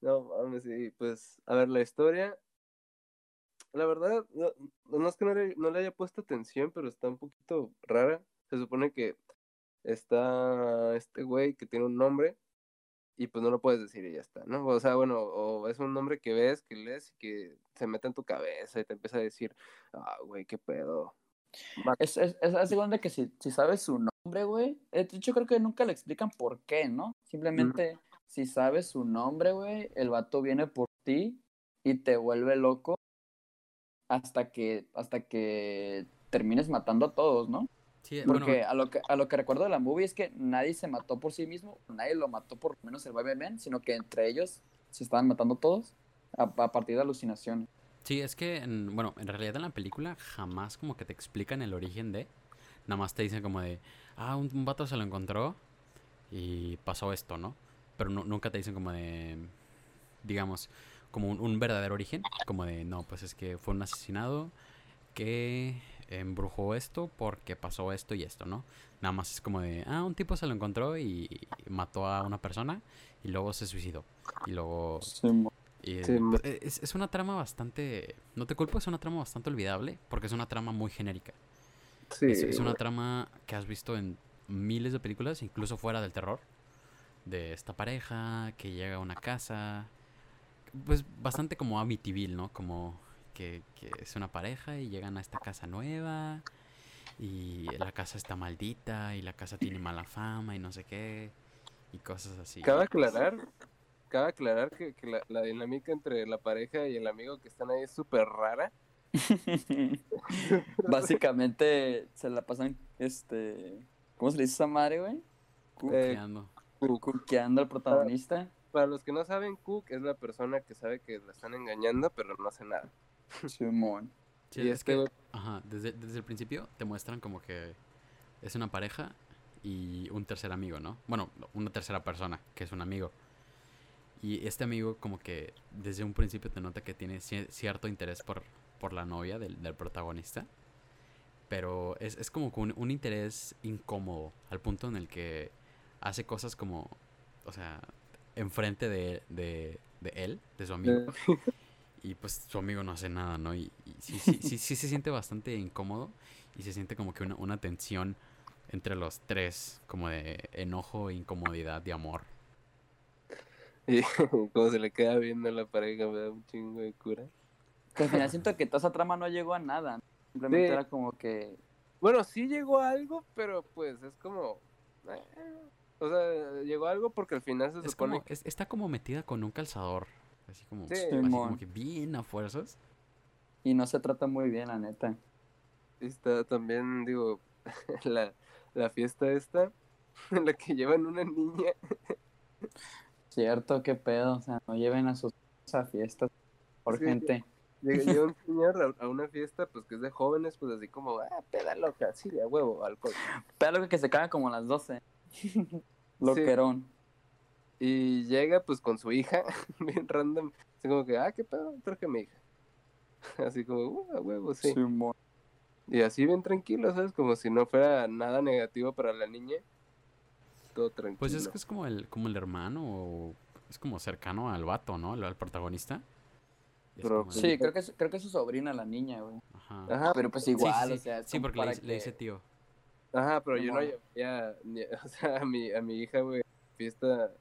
No, mames, sí, pues, a ver, la historia, la verdad, no, no es que no le, no le haya puesto atención, pero está un poquito rara. Se supone que está este güey que tiene un nombre y pues no lo puedes decir y ya está, ¿no? O sea, bueno, o es un nombre que ves, que lees y que se mete en tu cabeza y te empieza a decir, ah, güey, qué pedo. Es, es, es la segunda que si, si sabes su nombre, güey. eh, De hecho, creo que nunca le explican por qué, ¿no? Simplemente, si sabes su nombre, güey, el vato viene por ti y te vuelve loco hasta que, hasta que termines matando a todos, ¿no? Sí, Porque bueno, a, lo que, a lo que recuerdo de la movie es que nadie se mató por sí mismo, nadie lo mató por lo menos el Bye Bye Man, sino que entre ellos se estaban matando todos a, a partir de alucinaciones. sí, es que, en- bueno, en realidad en la película jamás como que te explican el origen de. Nada más te dicen como de, ah, un, un vato se lo encontró y pasó esto, ¿no? Pero nu- nunca te dicen como de, digamos, como un, un verdadero origen, como de, no, pues es que fue un asesinado que embrujó esto porque pasó esto y esto, ¿no? Nada más es como de, ah, un tipo se lo encontró y mató a una persona y luego se suicidó. Y luego y, Sí, e- es, es una trama bastante. No te culpo, es una trama bastante olvidable. Porque es una trama muy genérica. Sí, es, es una trama que has visto en miles de películas, incluso fuera del terror. De esta pareja que llega a una casa. Pues bastante como Amityville, ¿no? Como que, que es una pareja y llegan a esta casa nueva. Y la casa está maldita y la casa tiene mala fama y no sé qué. Y cosas así. Cabe aclarar, cabe aclarar que, que la, la dinámica entre la pareja y el amigo que están ahí es súper rara. Básicamente se la pasan, este, ¿cómo se le dice esa madre, güey? Eh, Coqueando. Cuqueando al protagonista. Para los que no saben, Cook es la persona que sabe que la están engañando, pero no hace nada. Simón. Sí, y es este que, ajá, desde, desde el principio te muestran como que es una pareja y un tercer amigo, ¿no? Bueno, una tercera persona, que es un amigo. Y este amigo como que desde un principio te nota que tiene cie- cierto interés por, por la novia del, del protagonista. Pero es, es como un, un interés incómodo, al punto en el que hace cosas como, o sea, enfrente de, de, de él, de su amigo. Y pues su amigo no hace nada, ¿no? Y, y sí, sí, sí, sí se siente bastante incómodo y se siente como que una, una tensión entre los tres, como de enojo, incomodidad y amor. Y como se le queda viendo a la pareja, me da un chingo de cura. Que al final siento que toda esa trama no llegó a nada. Simplemente Sí. era como que. Bueno, sí llegó a algo, pero pues es como... eh, O sea, llegó a algo porque al final se Es supone como, es- está como metida con un calzador. Así como, Sí. así como Simón. que bien a fuerzas. Y no se trata muy bien, la neta. está también, digo, la, la fiesta esta, en la que llevan una niña. Cierto, qué pedo. O sea, no lleven a sus a fiestas por Sí. gente. Llega, un señor a, a una fiesta, pues que es de jóvenes, pues así como, ah, peda loca, sí, de a huevo, alcohol. Pero algo que se caga como a las 12. Loquerón. Y llega pues con su hija, bien random, así como que, ah, qué pedo, traje a mi hija. Así como, uh, a huevo, sí. Simón. Y así bien tranquilo, ¿sabes? Como si no fuera nada negativo para la niña. Todo tranquilo. Pues es que es como el, como el hermano, o es como cercano al vato, ¿no? Al, al protagonista. Pero, como Sí, creo que, es, creo que es su sobrina la niña, güey. Ajá. Ajá, Pero pues Sí, sí, igual, sí. o sea, es Sí, porque le, dice- le dice que- tío. Ajá, pero yo no llevaría o sea, a mi, a mi hija, güey, fiesta.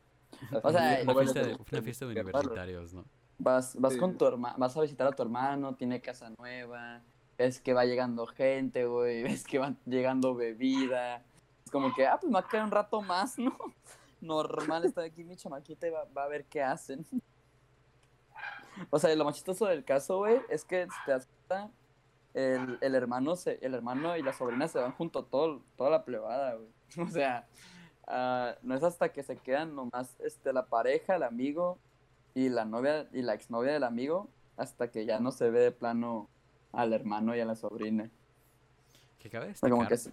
O sea, Una fiesta de, una fiesta universitarios, ¿no? Vas, vas Sí. con tu hermano, vas a visitar a tu hermano, tiene casa nueva, ves que va llegando gente, güey, ves que va llegando bebida. Es como que, ah, pues me va a quedar un rato más, ¿no? Normal está aquí mi chamaquita y va, va a ver qué hacen. O sea, lo más chistoso del caso, güey, es que si te das cuenta, el, el hermano se, el hermano y la sobrina se van junto todo, toda la plebada, güey. O sea, ah, no es hasta que se quedan nomás este, la pareja, el amigo y la novia y la exnovia del amigo, hasta que ya no se ve de plano al hermano y a la sobrina. Que cabe como destacar, que es-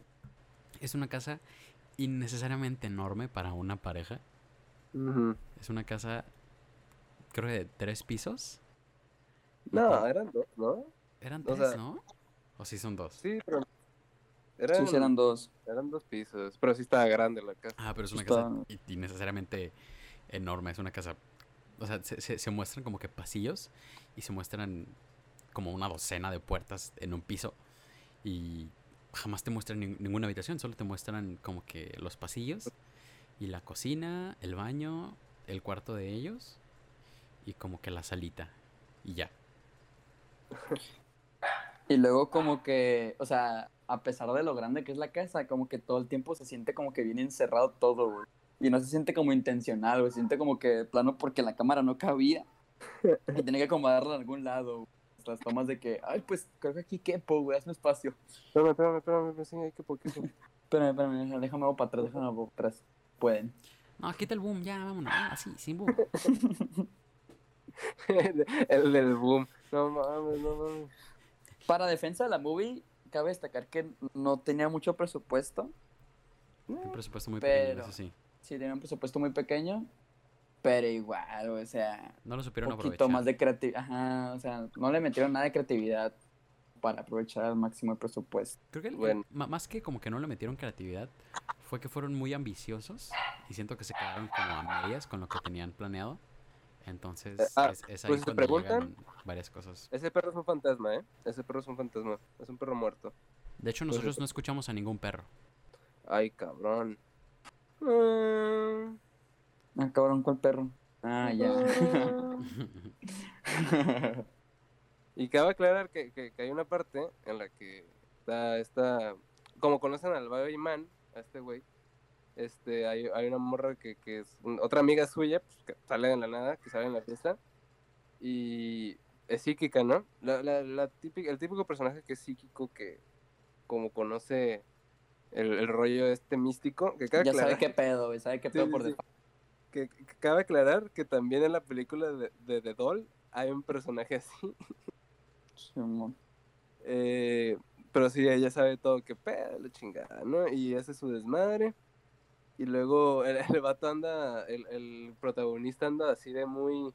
es una casa innecesariamente enorme para una pareja. Es una casa, creo que de tres pisos. No, eran dos, ¿no? Eran o tres, sea- ¿no? ¿O sí son dos? Sí, pero. Sí, Eran, sí eran dos. eran dos pisos, pero sí estaba grande la casa. Ah, pero es una Está- casa innecesariamente enorme. Es una casa. O sea, se, se- se muestran como que pasillos y se muestran como una docena de puertas en un piso. Y jamás te muestran nin- ninguna habitación, solo te muestran como que los pasillos y la cocina, el baño, el cuarto de ellos y como que la salita. Y ya. Y luego como que, o sea, a pesar de lo grande que es la casa, como que todo el tiempo se siente como que viene encerrado todo, güey. Y no se siente como intencional, güey. Se siente como que plano porque la cámara no cabía. Y tenía que acomodarla en algún lado, güey. Las tomas de que, ay, pues creo que aquí quepo, güey, hazme espacio. Espérame, espérame, espérame, me hay que poquito. Espérame, espérame, déjame para atrás, déjame para atrás. Pueden. No, quita el boom, ya, vámonos. Ah, sí, sin boom. el del boom. No mames, no mames. Para defensa de la movie, cabe destacar que no tenía mucho presupuesto. Un presupuesto muy pequeño, eso sí. Sí, tenía un presupuesto muy pequeño. Pero igual, o sea, No lo supieron un poquito aprovechar. más de creatividad. Ajá, o sea, no le metieron nada de creatividad para aprovechar al máximo el presupuesto. Creo que el- Bueno. más que como que no le metieron creatividad, fue que fueron muy ambiciosos y siento que se quedaron como a medias con lo que tenían planeado. Entonces, Eh, ah, es, es ahí pues, cuando preguntan- varias cosas. Ese perro es un fantasma, ¿eh? Ese perro es un fantasma. Es un perro muerto. De hecho, pues, nosotros eso. no escuchamos a ningún perro. Ay, cabrón. Mm, Ah, cabrón, ¿cuál perro? Ah, ya. Y cabe aclarar que, que, que hay una parte en la que está esta... Como conocen al Man, a este güey, este, hay, hay una morra que, que es un- otra amiga suya, pues, que sale de la nada, que sale en la fiesta, y es psíquica, ¿no? La, la, la típica, el típico personaje que es psíquico, que como conoce el, el rollo este místico, que cabe ya sabe aclarar- qué pedo, güey, sabe qué pedo sí, por sí. default. que, que cabe aclarar que también en la película de, de The Doll hay un personaje así. Eh, pero sí, ella sabe todo que pedo, la chingada, ¿no? Y hace su desmadre. Y luego el, el vato anda, el, el protagonista anda así de muy...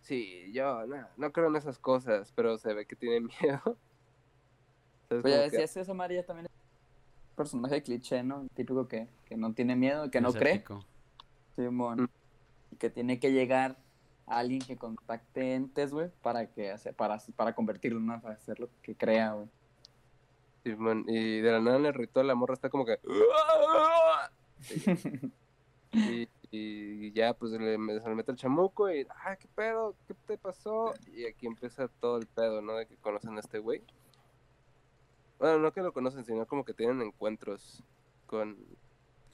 Sí, yo no, no creo en esas cosas, pero se ve que tiene miedo. ¿Sabes? Pues ya Como que- decías eso, María, también es un personaje cliché, ¿no? El típico que, que no tiene miedo, que no cree. Simón. Mm. Y que tiene que llegar a alguien que contacte entes, güey, para que hace, para, para convertirlo, ¿no? Para hacer lo que crea, güey. Simón, y de la nada en el ritual la morra está como que... Y, y ya pues le, se le mete el chamuco y, ah, ¿qué pedo? ¿Qué te pasó? Y aquí empieza todo el pedo, ¿no? De que conocen a este güey. Bueno, no que lo conocen, sino como que tienen encuentros con...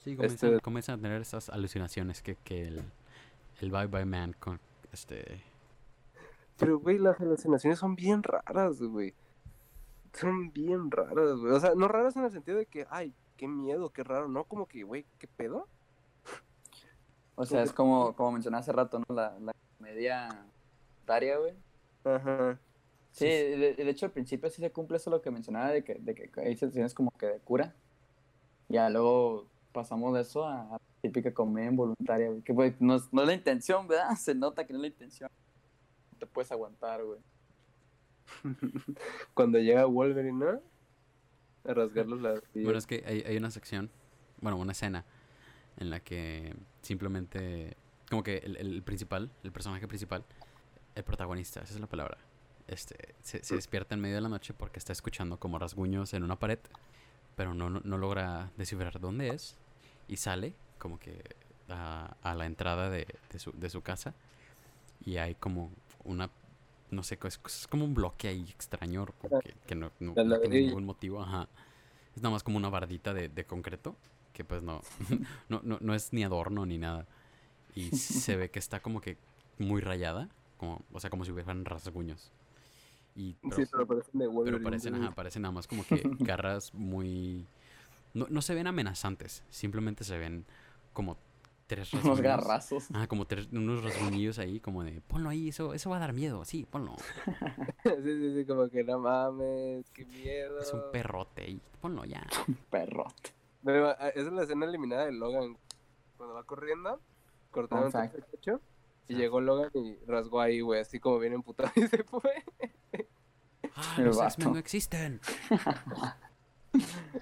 Sí, comienzan, Este- comienzan a tener esas alucinaciones que, que el, el Bye Bye Man con este Pero, güey, las alucinaciones son bien raras, güey. Son bien raras, güey. O sea, no raras en el sentido de que, ay, qué miedo, qué raro, ¿no? Como que, güey, ¿qué pedo? O sea, es como, como mencioné hace rato, ¿no? La, la comedia daria, güey. Ajá. Sí, de, de hecho al principio sí se cumple eso lo que mencionaba de que, de que hay sensaciones como que de cura. Ya luego pasamos de eso a, la típica comedia involuntaria, güey. Que pues, no, es- no es la intención, ¿verdad? Se nota que no es la intención. No te puedes aguantar, güey. Cuando llega Wolverine, ¿no? A rasgarlos la Bueno, es que hay, hay una sección, bueno, una escena en la que simplemente, como que el, el principal, el personaje principal, el protagonista, esa es la palabra, este, se, se despierta en medio de la noche porque está escuchando como rasguños en una pared, pero no, no, no logra descifrar dónde es y sale como que a, a la entrada de, de su, de su casa y hay como una, no sé, es, es como un bloque ahí extraño como que, no, no- tiene ningún motivo, ajá. Es nada más como una bardita de, de concreto que pues no, no, no, no es ni adorno ni nada. Y se ve que está como que muy rayada, como, o sea, como si hubieran rasguños. Y, pero, Sí, pero parecen de Wolverine. pero parecen, güey. ajá, parecen nada más como que garras muy... No, no se ven amenazantes, simplemente se ven como tres Unos rasguños. garrazos. Ah, como tres, unos rasguñillos ahí, como de, ponlo ahí, eso, eso va a dar miedo, sí, ponlo. sí, sí, sí, como que no mames, qué miedo. Es un perrote y ponlo ya. Perro. Pero, ah, esa es la escena eliminada de Logan. Cuando va corriendo, cortaron ese cacho, y Ah. llegó Logan y rasgó ahí, güey, así como bien emputado y se fue. Ah, El los. X-Men no existen.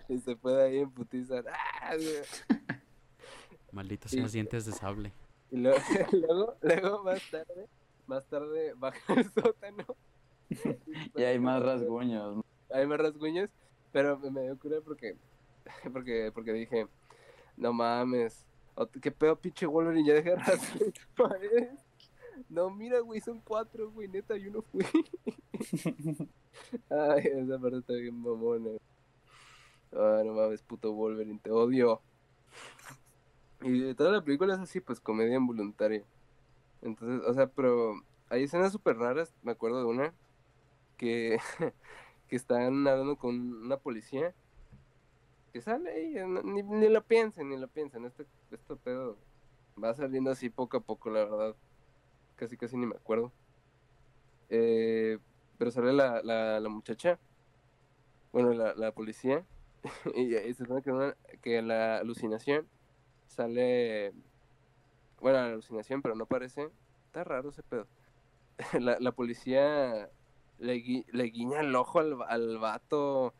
Y se fue de ahí en putiza. ¡Ah, güey! Malditos Sí. sean los dientes de sable. Y luego, luego, luego más tarde, más tarde baja al sótano. Y hay más rasguños. Hay más rasguños, pero me- me dio cura porque, porque, porque dije, no mames, qué pedo pinche Wolverine, ya deja de rasgar tus paredes. No, mira, güey, son cuatro, güey, neta, yo no fui. Ay, esa parte está bien mamona. Ay, no mames, puto Wolverine, te odio. Y toda la película es así, pues comedia involuntaria. Entonces, o sea, pero hay escenas súper raras, me acuerdo de una, que, que están hablando con una policía, que sale y ni, ni lo piensen, ni lo piensen, este, este pedo va saliendo así poco a poco, la verdad. Casi, casi ni me acuerdo. Eh, pero sale la, la, la muchacha bueno, la, la policía, y, y se supone que, una- que la alucinación sale, bueno, la alucinación, pero no parece, está raro ese pedo. La, la policía le, gui- le guiña el ojo al, al vato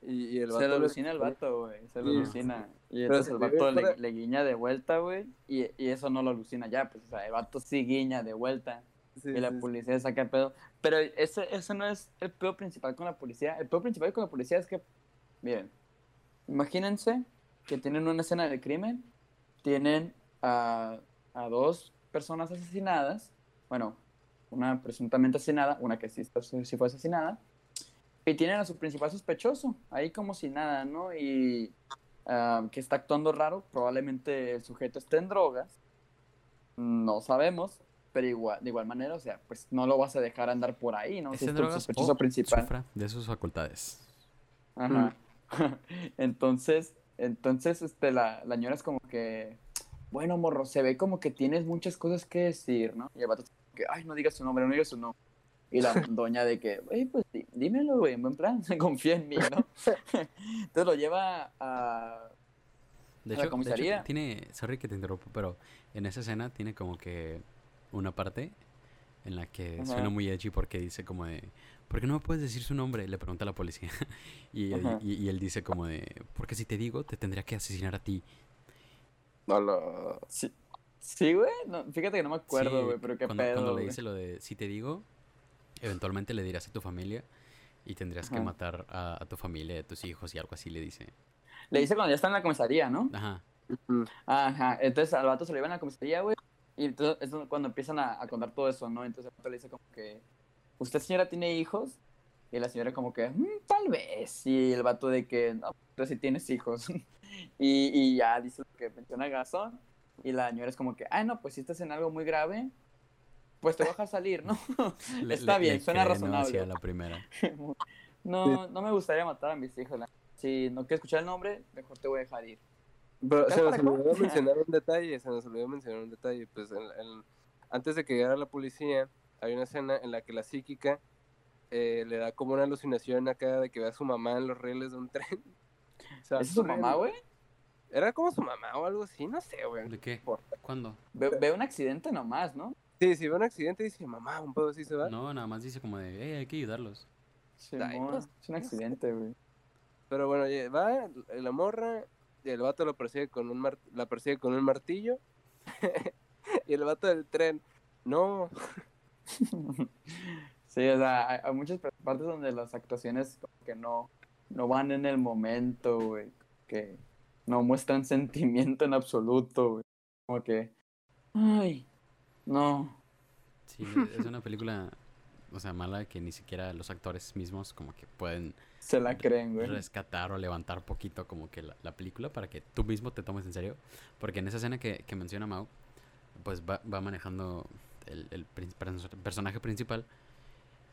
y, y el vato Se le alucina el vato, güey. Se le Sí. alucina. Y entonces el vato le, guiña de vuelta, güey. Y, y eso no lo alucina ya, pues, o sea, el vato sí guiña de vuelta. Sí, y la sí, sí. policía saca el pedo. Pero ese, ese no es el pedo principal con la policía. El pedo principal con la policía es que, miren, imagínense que tienen una escena de crimen, tienen a, a dos personas asesinadas, bueno, una presuntamente asesinada, una que sí, está- sí fue asesinada, y tienen a su principal sospechoso, ahí como si nada, ¿no? Y ah, que está actuando raro, probablemente el sujeto esté en drogas, no sabemos, pero igual, de igual manera, o sea, pues no lo vas a dejar andar por ahí, ¿no? Si ¿Es tu sospechoso principal. de sus facultades? Ajá. entonces, entonces, este, la, la es como que, bueno, morro, se ve como que tienes muchas cosas que decir, ¿no? Y el vato es como que, ay, no digas su nombre, no digas su nombre. Y la doña de que, güey, pues dí- dímelo, güey, en buen plan, confía en mí, ¿no? Entonces lo lleva a... De ¿A la hecho, de hecho, comisaría? tiene, sorry que te interrumpo, pero en esa escena tiene como que una parte en la que Ajá. suena muy edgy porque dice como de, ¿por qué no me puedes decir su nombre? Le pregunta a la policía. y, Ajá. y- y él dice como de, porque si te digo, te tendría que asesinar a ti. No, lo- Sí, sí, güey, no, fíjate que no me acuerdo, Sí, güey, pero qué cuando, pedo, cuando le güey. dice lo de, si te digo, eventualmente le dirás a tu familia y tendrías que Ajá. matar a, a tu familia, a tus hijos y algo así le dice. Le dice cuando ya está en la comisaría, ¿no? Ajá. Ajá, entonces al vato se lo llevan a la comisaría, güey. Y entonces es cuando empiezan a, a contar todo eso, ¿no? Entonces el vato le dice como que, ¿usted señora tiene hijos? Y la señora como que, "Mm, tal vez. Y el vato de que, no, tú sí tienes hijos. y, y ya dice lo que menciona Gasón. Y la señora es como que, ay, no, pues si estás en algo muy grave, pues te voy a dejar salir, ¿no? Le- Está le- bien, le suena razonable. La primera. no, no me gustaría matar a mis hijos. Si no quieres escuchar el nombre, mejor te voy a dejar ir. Pero ¿Ya se nos olvidó mencionar un detalle, se nos olvidó mencionar un detalle, pues en- antes de que llegara la policía, hay una escena en la que la psíquica eh, le da como una alucinación acá de que ve a su mamá en los rieles de un tren. O sea, ¿Esa es su mamá, güey? Era como su mamá o algo así, no sé, güey. ¿De qué? importa. ¿Cuándo? Ve, ve un accidente nomás, ¿no? Sí, si ve un accidente dice, mamá, un pedo así se va. No, nada más dice como de, hey, hay que ayudarlos. Simón, pues, es un accidente, güey. Pero bueno, va la morra y el vato lo persigue con un mar- la persigue con un martillo. y el vato del tren, no, Sí, o sea, hay, hay muchas partes donde las actuaciones como que no, no van en el momento, güey. Que no muestran sentimiento en absoluto, güey. Como que, ay, no. Sí, es una película, o sea, mala que ni siquiera los actores mismos como que pueden Se la creen, güey. rescatar o levantar poquito como que la, la película para que tú mismo te tomes en serio. Porque en esa escena que, que menciona Mau, pues va, va manejando el, personaje principal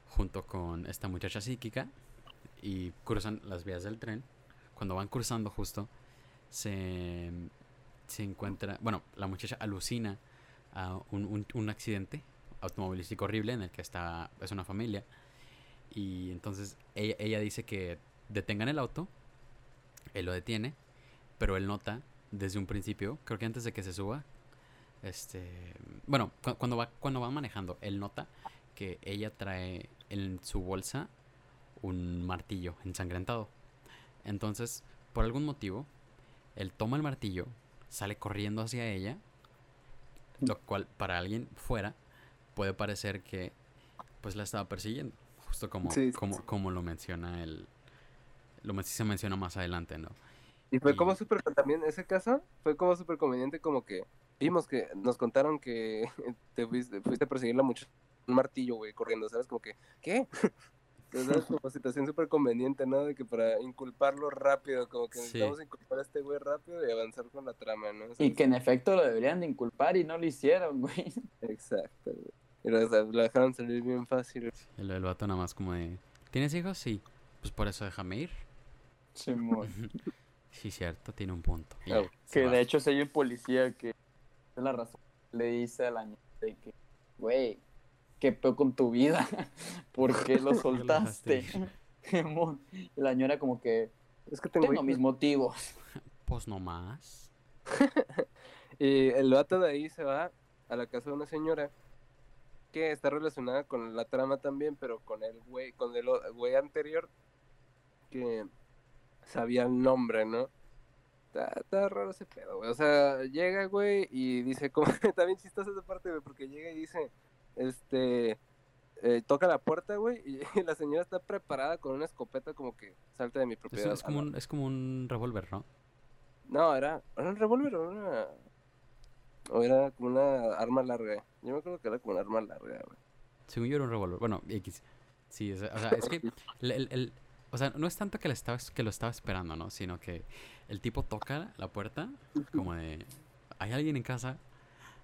junto con esta muchacha psíquica y cruzan las vías del tren. Cuando van cruzando justo, se, se encuentra, bueno, la muchacha alucina a un, un- un accidente automovilístico horrible en el que está, es una familia. Y entonces ella, ella dice que detengan el auto, él lo detiene, pero él nota desde un principio, creo que antes de que se suba, este, bueno, cu- cuando va cuando va manejando, él nota que ella trae en su bolsa un martillo ensangrentado. Entonces, por algún motivo, él toma el martillo, sale corriendo hacia ella, lo cual para alguien fuera puede parecer que pues la estaba persiguiendo, justo como Sí, sí, como, sí. como lo menciona el lo se menciona más adelante, ¿no? Y fue Y- como súper, también ese caso fue como súper conveniente, como que vimos que nos contaron que te fuiste, fuiste a perseguir la muchacha con un martillo, güey, corriendo, ¿sabes? Como que, ¿qué? Entonces, como situación súper conveniente, ¿no? De que para inculparlo rápido, como que Sí. necesitamos inculpar a este güey rápido y avanzar con la trama, ¿no? O sea, Y que en efecto lo deberían de inculpar y no lo hicieron, güey. Exacto, güey. Y lo, dejaron salir bien fácil. El, el vato nada más como de ¿Tienes hijos? Sí. Pues por eso déjame ir. Simón. Sí, cierto, tiene un punto. Ah, ya, Que de hecho si hay un policía que es la razón le dice a la niña de que, güey, ¿qué peor con tu vida? ¿Por qué lo ¿Por qué lo dejaste soltaste? Y la señora como que, Es que tengo, tengo hijos". mis motivos. Pues no más. Y el vato de ahí se va a la casa de una señora que está relacionada con la trama también, pero con el güey, con el güey anterior que sabía el nombre, ¿no? Está, está raro ese pedo, güey. O sea, llega, güey, y dice, como, está bien chistosa esa parte, güey, porque llega y dice, este, eh, toca la puerta, güey, y, la señora está preparada con una escopeta como que salta de mi propiedad. es como un, es como un revólver, ¿no? No, era, era un revólver o una... O era como una arma larga. Yo me acuerdo que era como una arma larga, güey. Según yo era un revólver. Bueno, X. Sí, es- o sea, es que el, el- el- o sea, no es tanto que, le estaba, que lo estaba esperando, ¿no? Sino que el tipo toca la puerta, como de, ¿hay alguien en casa?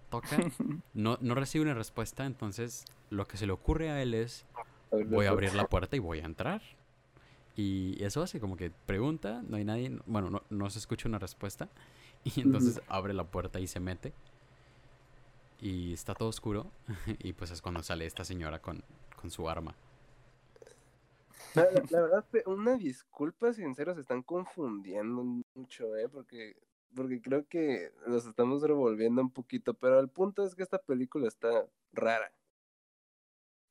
Toca, no, no recibe una respuesta, entonces lo que se le ocurre a él es, voy a abrir la puerta y voy a entrar. Y eso hace como que pregunta, no hay nadie, bueno, no, no se escucha una respuesta. Y entonces abre la puerta y se mete. Y está todo oscuro. Y pues es cuando sale esta señora con, con su arma. La, verdad, una disculpa, sincero, se están confundiendo mucho, ¿eh? Porque, porque creo que los estamos revolviendo un poquito, pero el punto es que esta película está rara.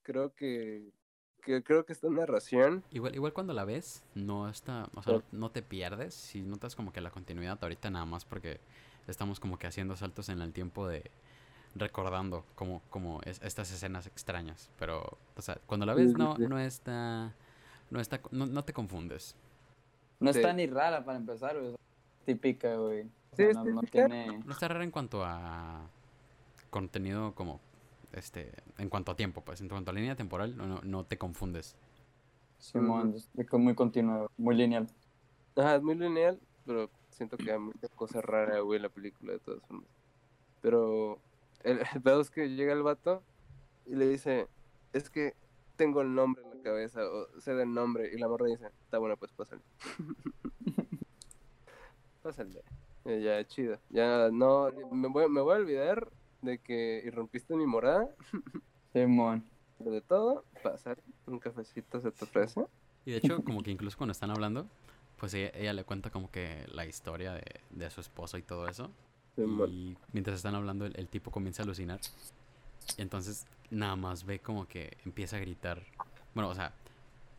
Creo que, que creo que esta narración, Igual, igual cuando la ves, no está, o sea, no, no te pierdes. Si notas como que la continuidad ahorita nada más porque estamos como que haciendo saltos en el tiempo de recordando como, como es- estas escenas extrañas. Pero, o sea, cuando la ves no, no está, no está, no, no te confundes. No Sí. está ni rara para empezar, güey. típica, güey. O Sí, sea, es no, no típica. tiene... No está rara en cuanto a contenido como, este, en cuanto a tiempo, pues, en cuanto a línea temporal, no, no, no te confundes. Simón, es de que muy continuo, muy lineal. ajá, es muy lineal, pero siento que hay mucha cosa rara, güey, en la película de todas formas. Pero el, el pedo es que llega el vato y le dice, es que tengo el nombre en la cabeza, o sé del nombre, y la morra dice, está bueno, pues pásale. pásale. Y ya, chido. Ya no, me voy, me voy a olvidar de que irrumpiste mi morada, Simón. pero de todo, pásale. Un cafecito se te ofrece. Y de hecho, como que incluso cuando están hablando, pues ella, ella le cuenta como que la historia de, de su esposo y todo eso. Simón. Y mientras están hablando, el, el tipo comienza a alucinar. Y entonces nada más ve como que empieza a gritar. Bueno, o sea,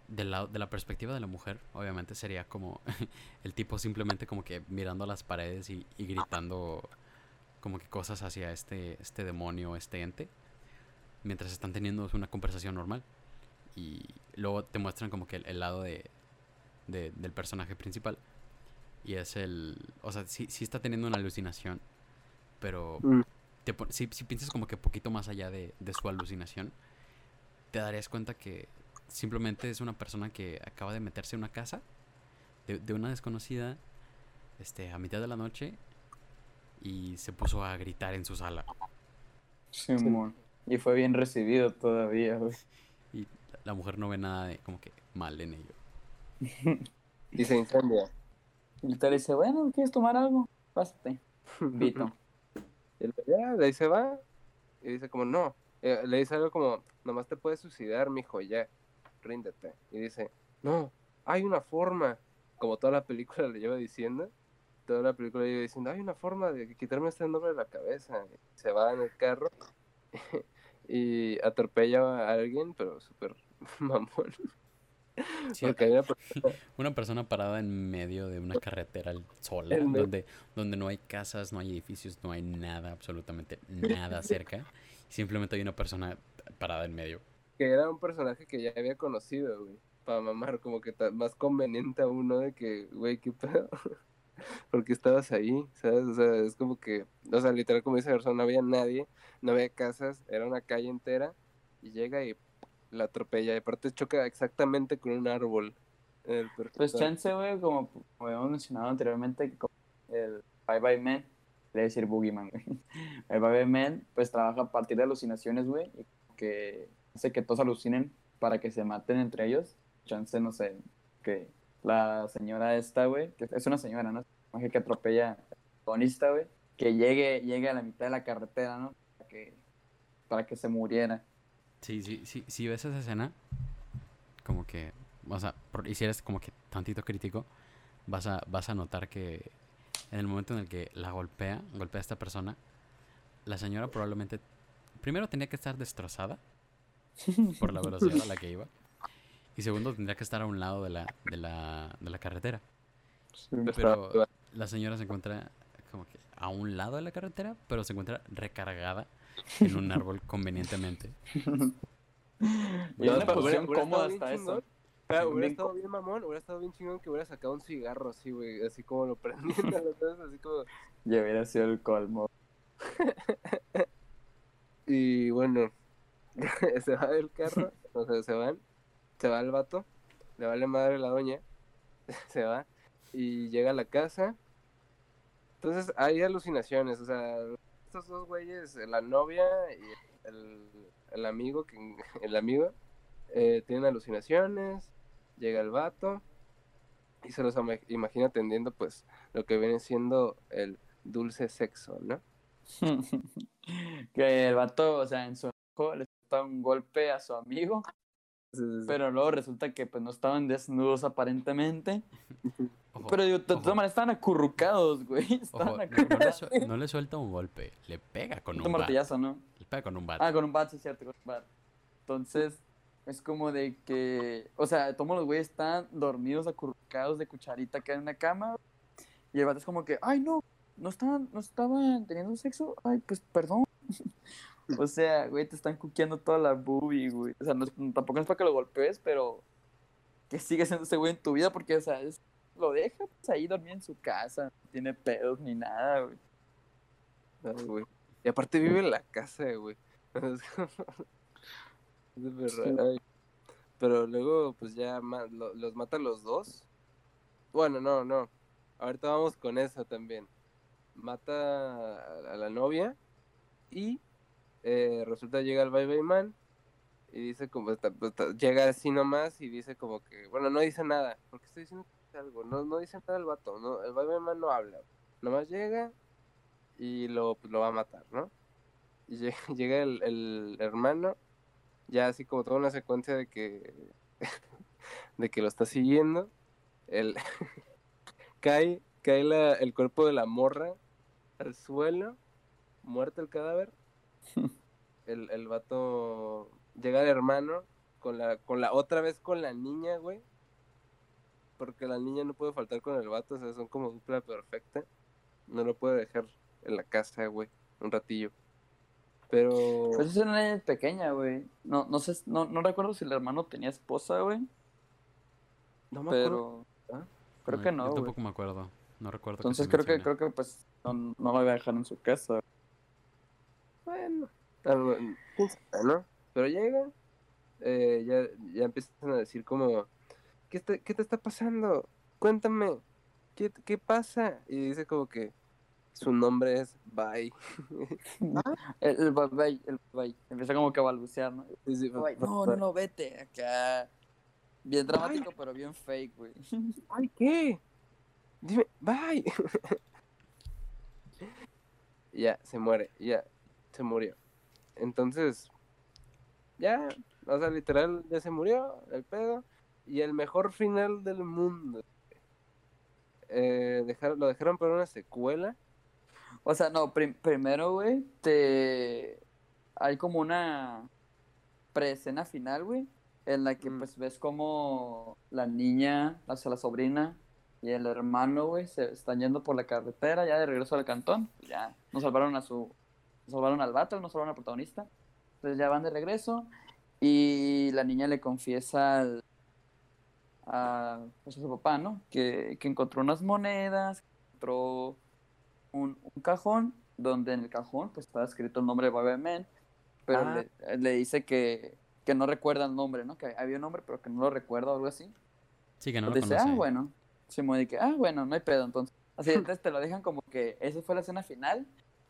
del lado, de la perspectiva de la mujer, obviamente sería como el tipo simplemente como que mirando a las paredes y, y gritando como que cosas hacia este, este demonio, este ente. Mientras están teniendo una conversación normal. Y luego te muestran como que el, el lado de, de- del personaje principal. Y es el... O sea, sí, sí está teniendo una alucinación. Pero Mm. te si, si piensas como que poquito más allá de, de su alucinación, te darías cuenta que simplemente es una persona que acaba de meterse en una casa de, de una desconocida este, a mitad de la noche y se puso a gritar en su sala. Simón. Y fue bien recibido todavía, güey. Y la- mujer no ve nada de como que mal en ello. Y se incendia. Y te dice, bueno, ¿quieres tomar algo? Pásate. Vito. Y ya, de ahí se va. Y dice como, no. Eh, le dice algo como, nomás te puedes suicidar, mijo, ya. Ríndete. Y dice, no, hay una forma. Como toda la película le lleva diciendo. Toda la película le lleva diciendo, hay una forma de quitarme este nombre de la cabeza. Y se va en el carro. y atropella a alguien, pero súper mamón. Sí, una persona- Una persona parada en medio de una carretera sola, medio. donde, donde no hay casas, no hay edificios, no hay nada, absolutamente nada cerca. Simplemente hay una persona parada en medio. Que era un personaje que ya había conocido, güey. Para mamar, como que más conveniente a uno de que, güey, qué pedo. Porque estabas ahí, ¿sabes? O sea, es como que, o sea, literal, como dice Garzón, no había nadie, no había casas, era una calle entera. Y llega y la atropella. Y aparte choca exactamente con un árbol. Pues chance, güey, como, como habíamos mencionado anteriormente, el Bye Bye Man, le decir Boogeyman, güey. El Bye Bye Man, pues trabaja a partir de alucinaciones, güey, y que hace que todos alucinen para que se maten entre ellos. Chance, no sé, que la señora esta, güey, que es una señora, ¿no? Que atropella protagonista, güey, que llegue, llegue a la mitad de la carretera, ¿no? Para que, para que se muriera. Sí, sí, sí, si ves esa escena, como que o sea, y si eres como que tantito crítico, vas a, vas a notar que en el momento en el que la golpea, golpea a esta persona, la señora probablemente, primero tenía que estar destrozada por la velocidad a la que iba, y segundo tendría que estar a un lado de la, de la, de la carretera. Pero la señora se encuentra como que a un lado de la carretera, pero se encuentra recargada en un árbol convenientemente. Y una posición cómoda estado bien hasta eso. Pero hubiera bien estado bien mamón, hubiera estado bien chingón que hubiera sacado un cigarro así, güey, así como lo prendiendo, así como... Ya hubiera sido el colmo. Y bueno, se va del carro, o sea, se van, se va el vato, le vale madre la doña, se va y llega a la casa. Entonces hay alucinaciones, o sea, estos dos güeyes, la novia y el, amigo, que, el amigo, eh, tienen alucinaciones, llega el vato y se los imagina atendiendo pues lo que viene siendo el dulce sexo, ¿no? que el vato, o sea, en su un golpe a su amigo, Sí, sí, sí. pero luego resulta que pues no estaban desnudos aparentemente. Ojo, Pero digo, de todas maneras estaban acurrucados, güey. ojo, Estaban no, no le acurrucados. no le suelta un golpe, le pega con Un un bat. martillazo, ¿no? Le pega con un bat. Ah, con un bat, sí, cierto, con un bat. Entonces, es como de que, o sea, todos los güeyes están dormidos, acurrucados de cucharita acá en una cama. Y el vato es como que, ay, no, no estaban, no estaban teniendo sexo. Ay, pues perdón. o sea, güey, te están cuqueando toda la boobie, güey. O sea, no tampoco es para que lo golpees, pero que sigue siendo ese güey en tu vida porque, o sea, es- lo deja pues, ahí dormir en su casa. No tiene pedos ni nada, güey. Ay, güey. Y aparte vive en la casa, güey. Es Sí. Pero luego, pues ya lo- los mata los dos. Bueno, no, no. Ahorita vamos con eso también. Mata a la novia y eh, resulta llega el Bye Bye y dice como, está- pues, está- llega así nomás y dice como que, bueno, no dice nada. porque estoy diciendo algo? No, no dice nada el vato, el Bye Bye Man no habla. Nomás llega y lo, pues, lo va a matar, ¿no? Y llega, el hermano, ya así como toda una secuencia de que de que lo está siguiendo. El cae, cae la- el cuerpo de la morra al suelo, muerto el cadáver. El, el vato llega el hermano con la, con la otra vez con la niña, güey. Porque la niña no puede faltar con el vato, o sea, son como dupla perfecta. No lo puede dejar en la casa, güey, un ratillo. Pero Pues es una niña pequeña, güey. No, no sé, no, no recuerdo si el hermano tenía esposa, güey. no me acuerdo. Pero ¿Ah? creo que no, Yo güey. tampoco me acuerdo. No recuerdo. Entonces creo que, creo que pues no, no lo voy a dejar en su casa. Bueno. Pero llega, eh, ya, ya empiezan a decir como, ¿qué te, ¿qué te está pasando? Cuéntame, ¿qué, ¿qué pasa? Y dice como que su nombre es Bye. El, el bye, el bye. Empieza como que a balbucear, ¿no? Dice, Bye. No, no, no, vete. Acá. Bien dramático, pero bien fake, güey. Ay, ¿qué? Dime, Bye. ya, se muere, ya, se murió. Entonces, ya, o sea, literal, ya se murió el pedo. Y el mejor final del mundo. Eh, dejar- lo dejaron para una secuela. O sea, no, prim- primero, güey, te... Hay como una preescena final, güey, en la que Mm. pues ves como la niña, o sea, la sobrina y el hermano, güey, se están yendo por la carretera ya de regreso al cantón. Ya, nos salvaron a su... Salvaron al vato, nos salvaron al protagonista. Entonces ya van de regreso y la niña le confiesa al, a, pues, a su papá, ¿no? Que, que encontró unas monedas, encontró un, un cajón donde en el cajón pues estaba escrito el nombre de Bobby Man, pero Ah. le, le dice que, que no recuerda el nombre, ¿no? Que había un nombre pero que no lo recuerda o algo así. Sí, que no lo Entonces dice, conoce. ah, bueno. Se me dice, ah, bueno, no hay pedo entonces. Así, entonces te lo dejan como que esa fue la escena final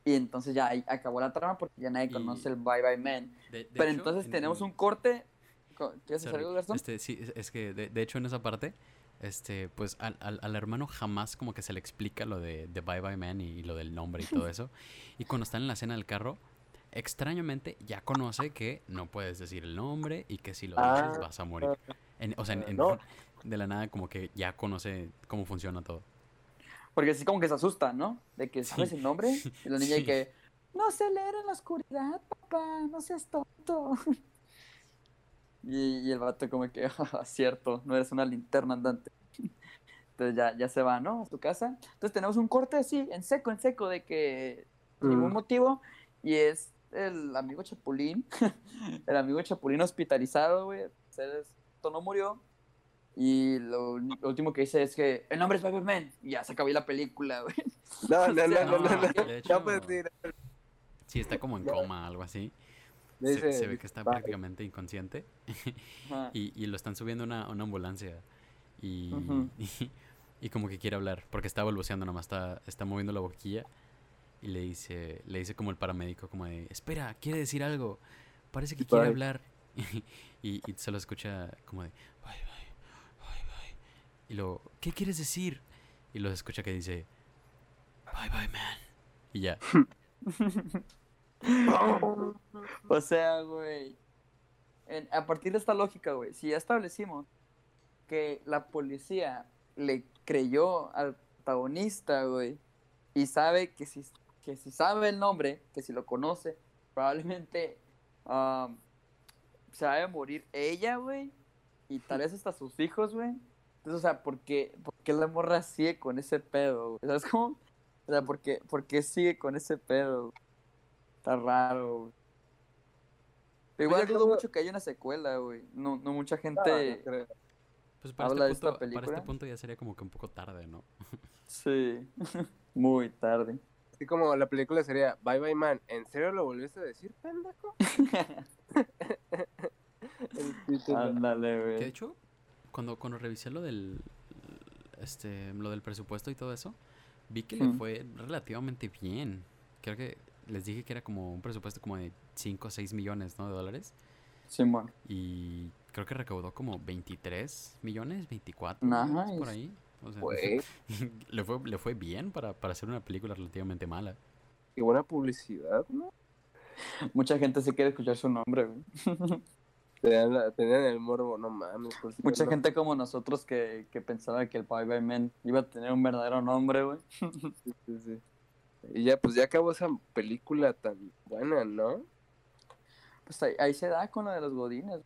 y entonces ya ahí acabó la trama porque ya nadie Y- conoce el Bye Bye Man. De- de Pero hecho, entonces en- tenemos en- un corte. co- ¿Quieres Sorry, algo, Gastón? Este, sí, es- que de, de hecho en esa parte, este, pues al, al, al hermano jamás como que se le explica lo de, de Bye Bye Man y, y lo del nombre y todo eso. Y cuando está en la escena del carro, extrañamente ya conoce que no puedes decir el nombre y que si lo Ah, dices vas a morir. En- o sea, en- no. de la nada como que ya conoce cómo funciona todo. Porque así como que se asusta, ¿no? De que Sí. sabes el nombre y la niña Sí. y que no sé leer en la oscuridad, papá, no seas tonto. Y, y el vato como que, "Ah, cierto, no eres una linterna andante. Entonces ya, ya se va, ¿no? A su casa. Entonces tenemos un corte así, en seco, en seco, de que sin ningún Mm. motivo. Y es el amigo Chapulín, el amigo Chapulín hospitalizado, güey. Él no murió. Y lo, último que dice es que el nombre es Spider-Man. Y ya se acabó la película, güey. No, no, no, no, no, no. No, de hecho- No decir. Sí, está como en No. coma, algo así. Se, ve que está prácticamente inconsciente. Y, y lo están subiendo a una, una ambulancia. Y, y, y como que quiere hablar, porque está balbuceando, nomás está, está moviendo la boquilla. Y le dice, le dice como el paramédico, como de, espera, quiere decir algo. Parece que quiere Bye. hablar. y, y se lo escucha como de, bye, bye, bye, bye. Y luego, ¿qué quieres decir? Y lo escucha que dice, bye, bye, man. Y ya. O sea, güey. a partir de esta lógica, güey, si ya establecimos que la policía le creyó al protagonista, güey, y sabe que si, que si sabe el nombre, que si lo conoce, probablemente am, se va a morir ella, güey, y tal vez hasta sus hijos, güey. Entonces, o sea, ¿por qué, por qué la morra sigue con ese pedo, güey? ¿Sabes cómo? O sea, ¿por qué, por qué sigue con ese pedo? Está raro, güey. Pero Pues igual ya dudo como- mucho que haya una secuela, güey. No, no mucha No, gente... no creo. Pues para Habla de este, esta punto, para este película. punto ya sería como que un poco tarde, ¿no? Sí, muy tarde. Así como la película sería Bye Bye Man. ¿En serio lo volviste a decir, pendejo? Ándale, Que de güey. hecho, cuando, cuando revisé lo del este lo del presupuesto y todo eso, vi que le fue relativamente bien. Creo que les dije que era como un presupuesto como de 5 o 6 millones, ¿no? De dólares. Simón. Y creo que recaudó como 23 millones, 24 Nice. millones por ahí. O sea, le, fue, le fue bien para, para hacer una película relativamente mala. qué buena publicidad, ¿no? Mucha gente se quiere escuchar su nombre, güey. Tenían, la- tenían el morbo, no mames. Mucha no- gente como nosotros que, que pensaba que el Bye Bye Man iba a tener un verdadero nombre, güey. Sí, sí, sí. Y ya, pues ya acabó esa película tan buena, ¿no? Pues ahí, ahí se da con lo de los godines.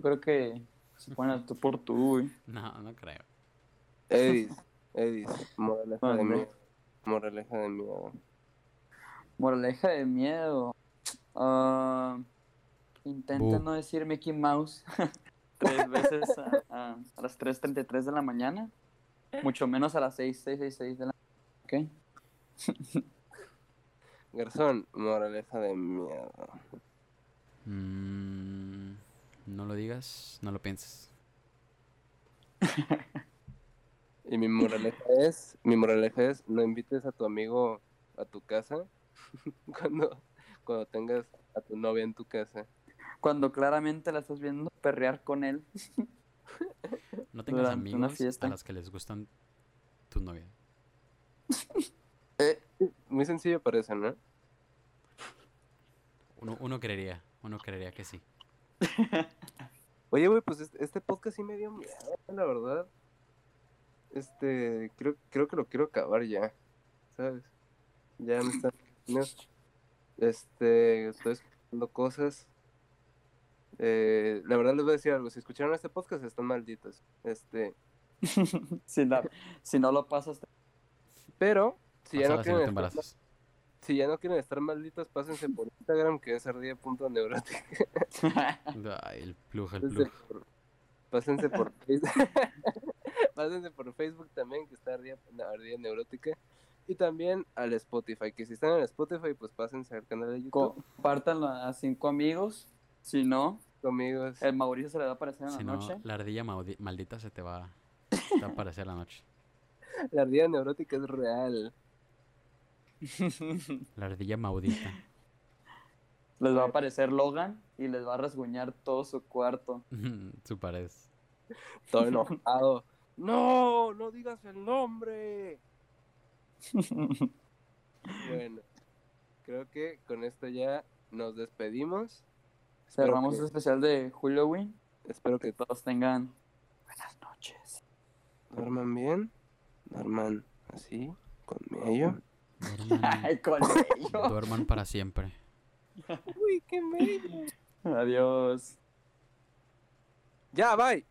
Creo que se ponen tú por tú, güey. No, no creo. Edis, Edis, moraleja de miedo. Moraleja de miedo. Moraleja de miedo. Ah, intenta no decir Mickey Mouse tres veces a, a- a las 3.33 de la mañana. Mucho menos a las 6.666 de la ¿Ok? Garzón, moraleja de miedo. Mm, no lo digas, no lo pienses. Y mi moraleja es, mi moraleja es, no invites a tu amigo a tu casa cuando, cuando tengas a tu novia en tu casa. Cuando claramente la estás viendo perrear con él. No tengas Durante una amigos fiesta. a las que les gustan tu novia. Eh, Muy sencillo parece, ¿no? Uno, uno creería, uno creería que sí. Oye, güey, pues este, este podcast sí me dio miedo, la verdad. Este, creo, creo que lo quiero acabar ya, ¿sabes? Ya me están... no. Este, estoy escuchando cosas. Eh, la verdad les voy a decir algo, si escucharon este podcast están malditos. Este, si, no, si no lo pasas, pero si ya, no Pásala si no te quieren estar, si ya no quieren estar malditos, pásense por Instagram que es ardilla.neurótica. Ay, el plug, el Pásense plug. por, pásense por Facebook. pásense por Facebook también, que está Ardilla, Ardilla Neurótica. Y también al Spotify, que si están en Spotify, pues pásense al canal de YouTube. compártanlo a cinco amigos. Si no, Amigos. el Mauricio se le va a aparecer en la no, noche. la ardilla maldita se te va, te va a aparecer la noche. La Ardilla Neurótica es real. La ardilla maudita. Les va a aparecer Logan y les va a rasguñar todo su cuarto. Su pared. Todo enojado. no, no digas el nombre. Bueno, creo que con esto ya nos despedimos. Cerramos el este especial de Halloween. Espero que todos tengan buenas noches. Duerman bien, duerman así, con medio. Duerman, con ello. duerman para siempre. Uy, qué bello. Adiós. Ya, bye.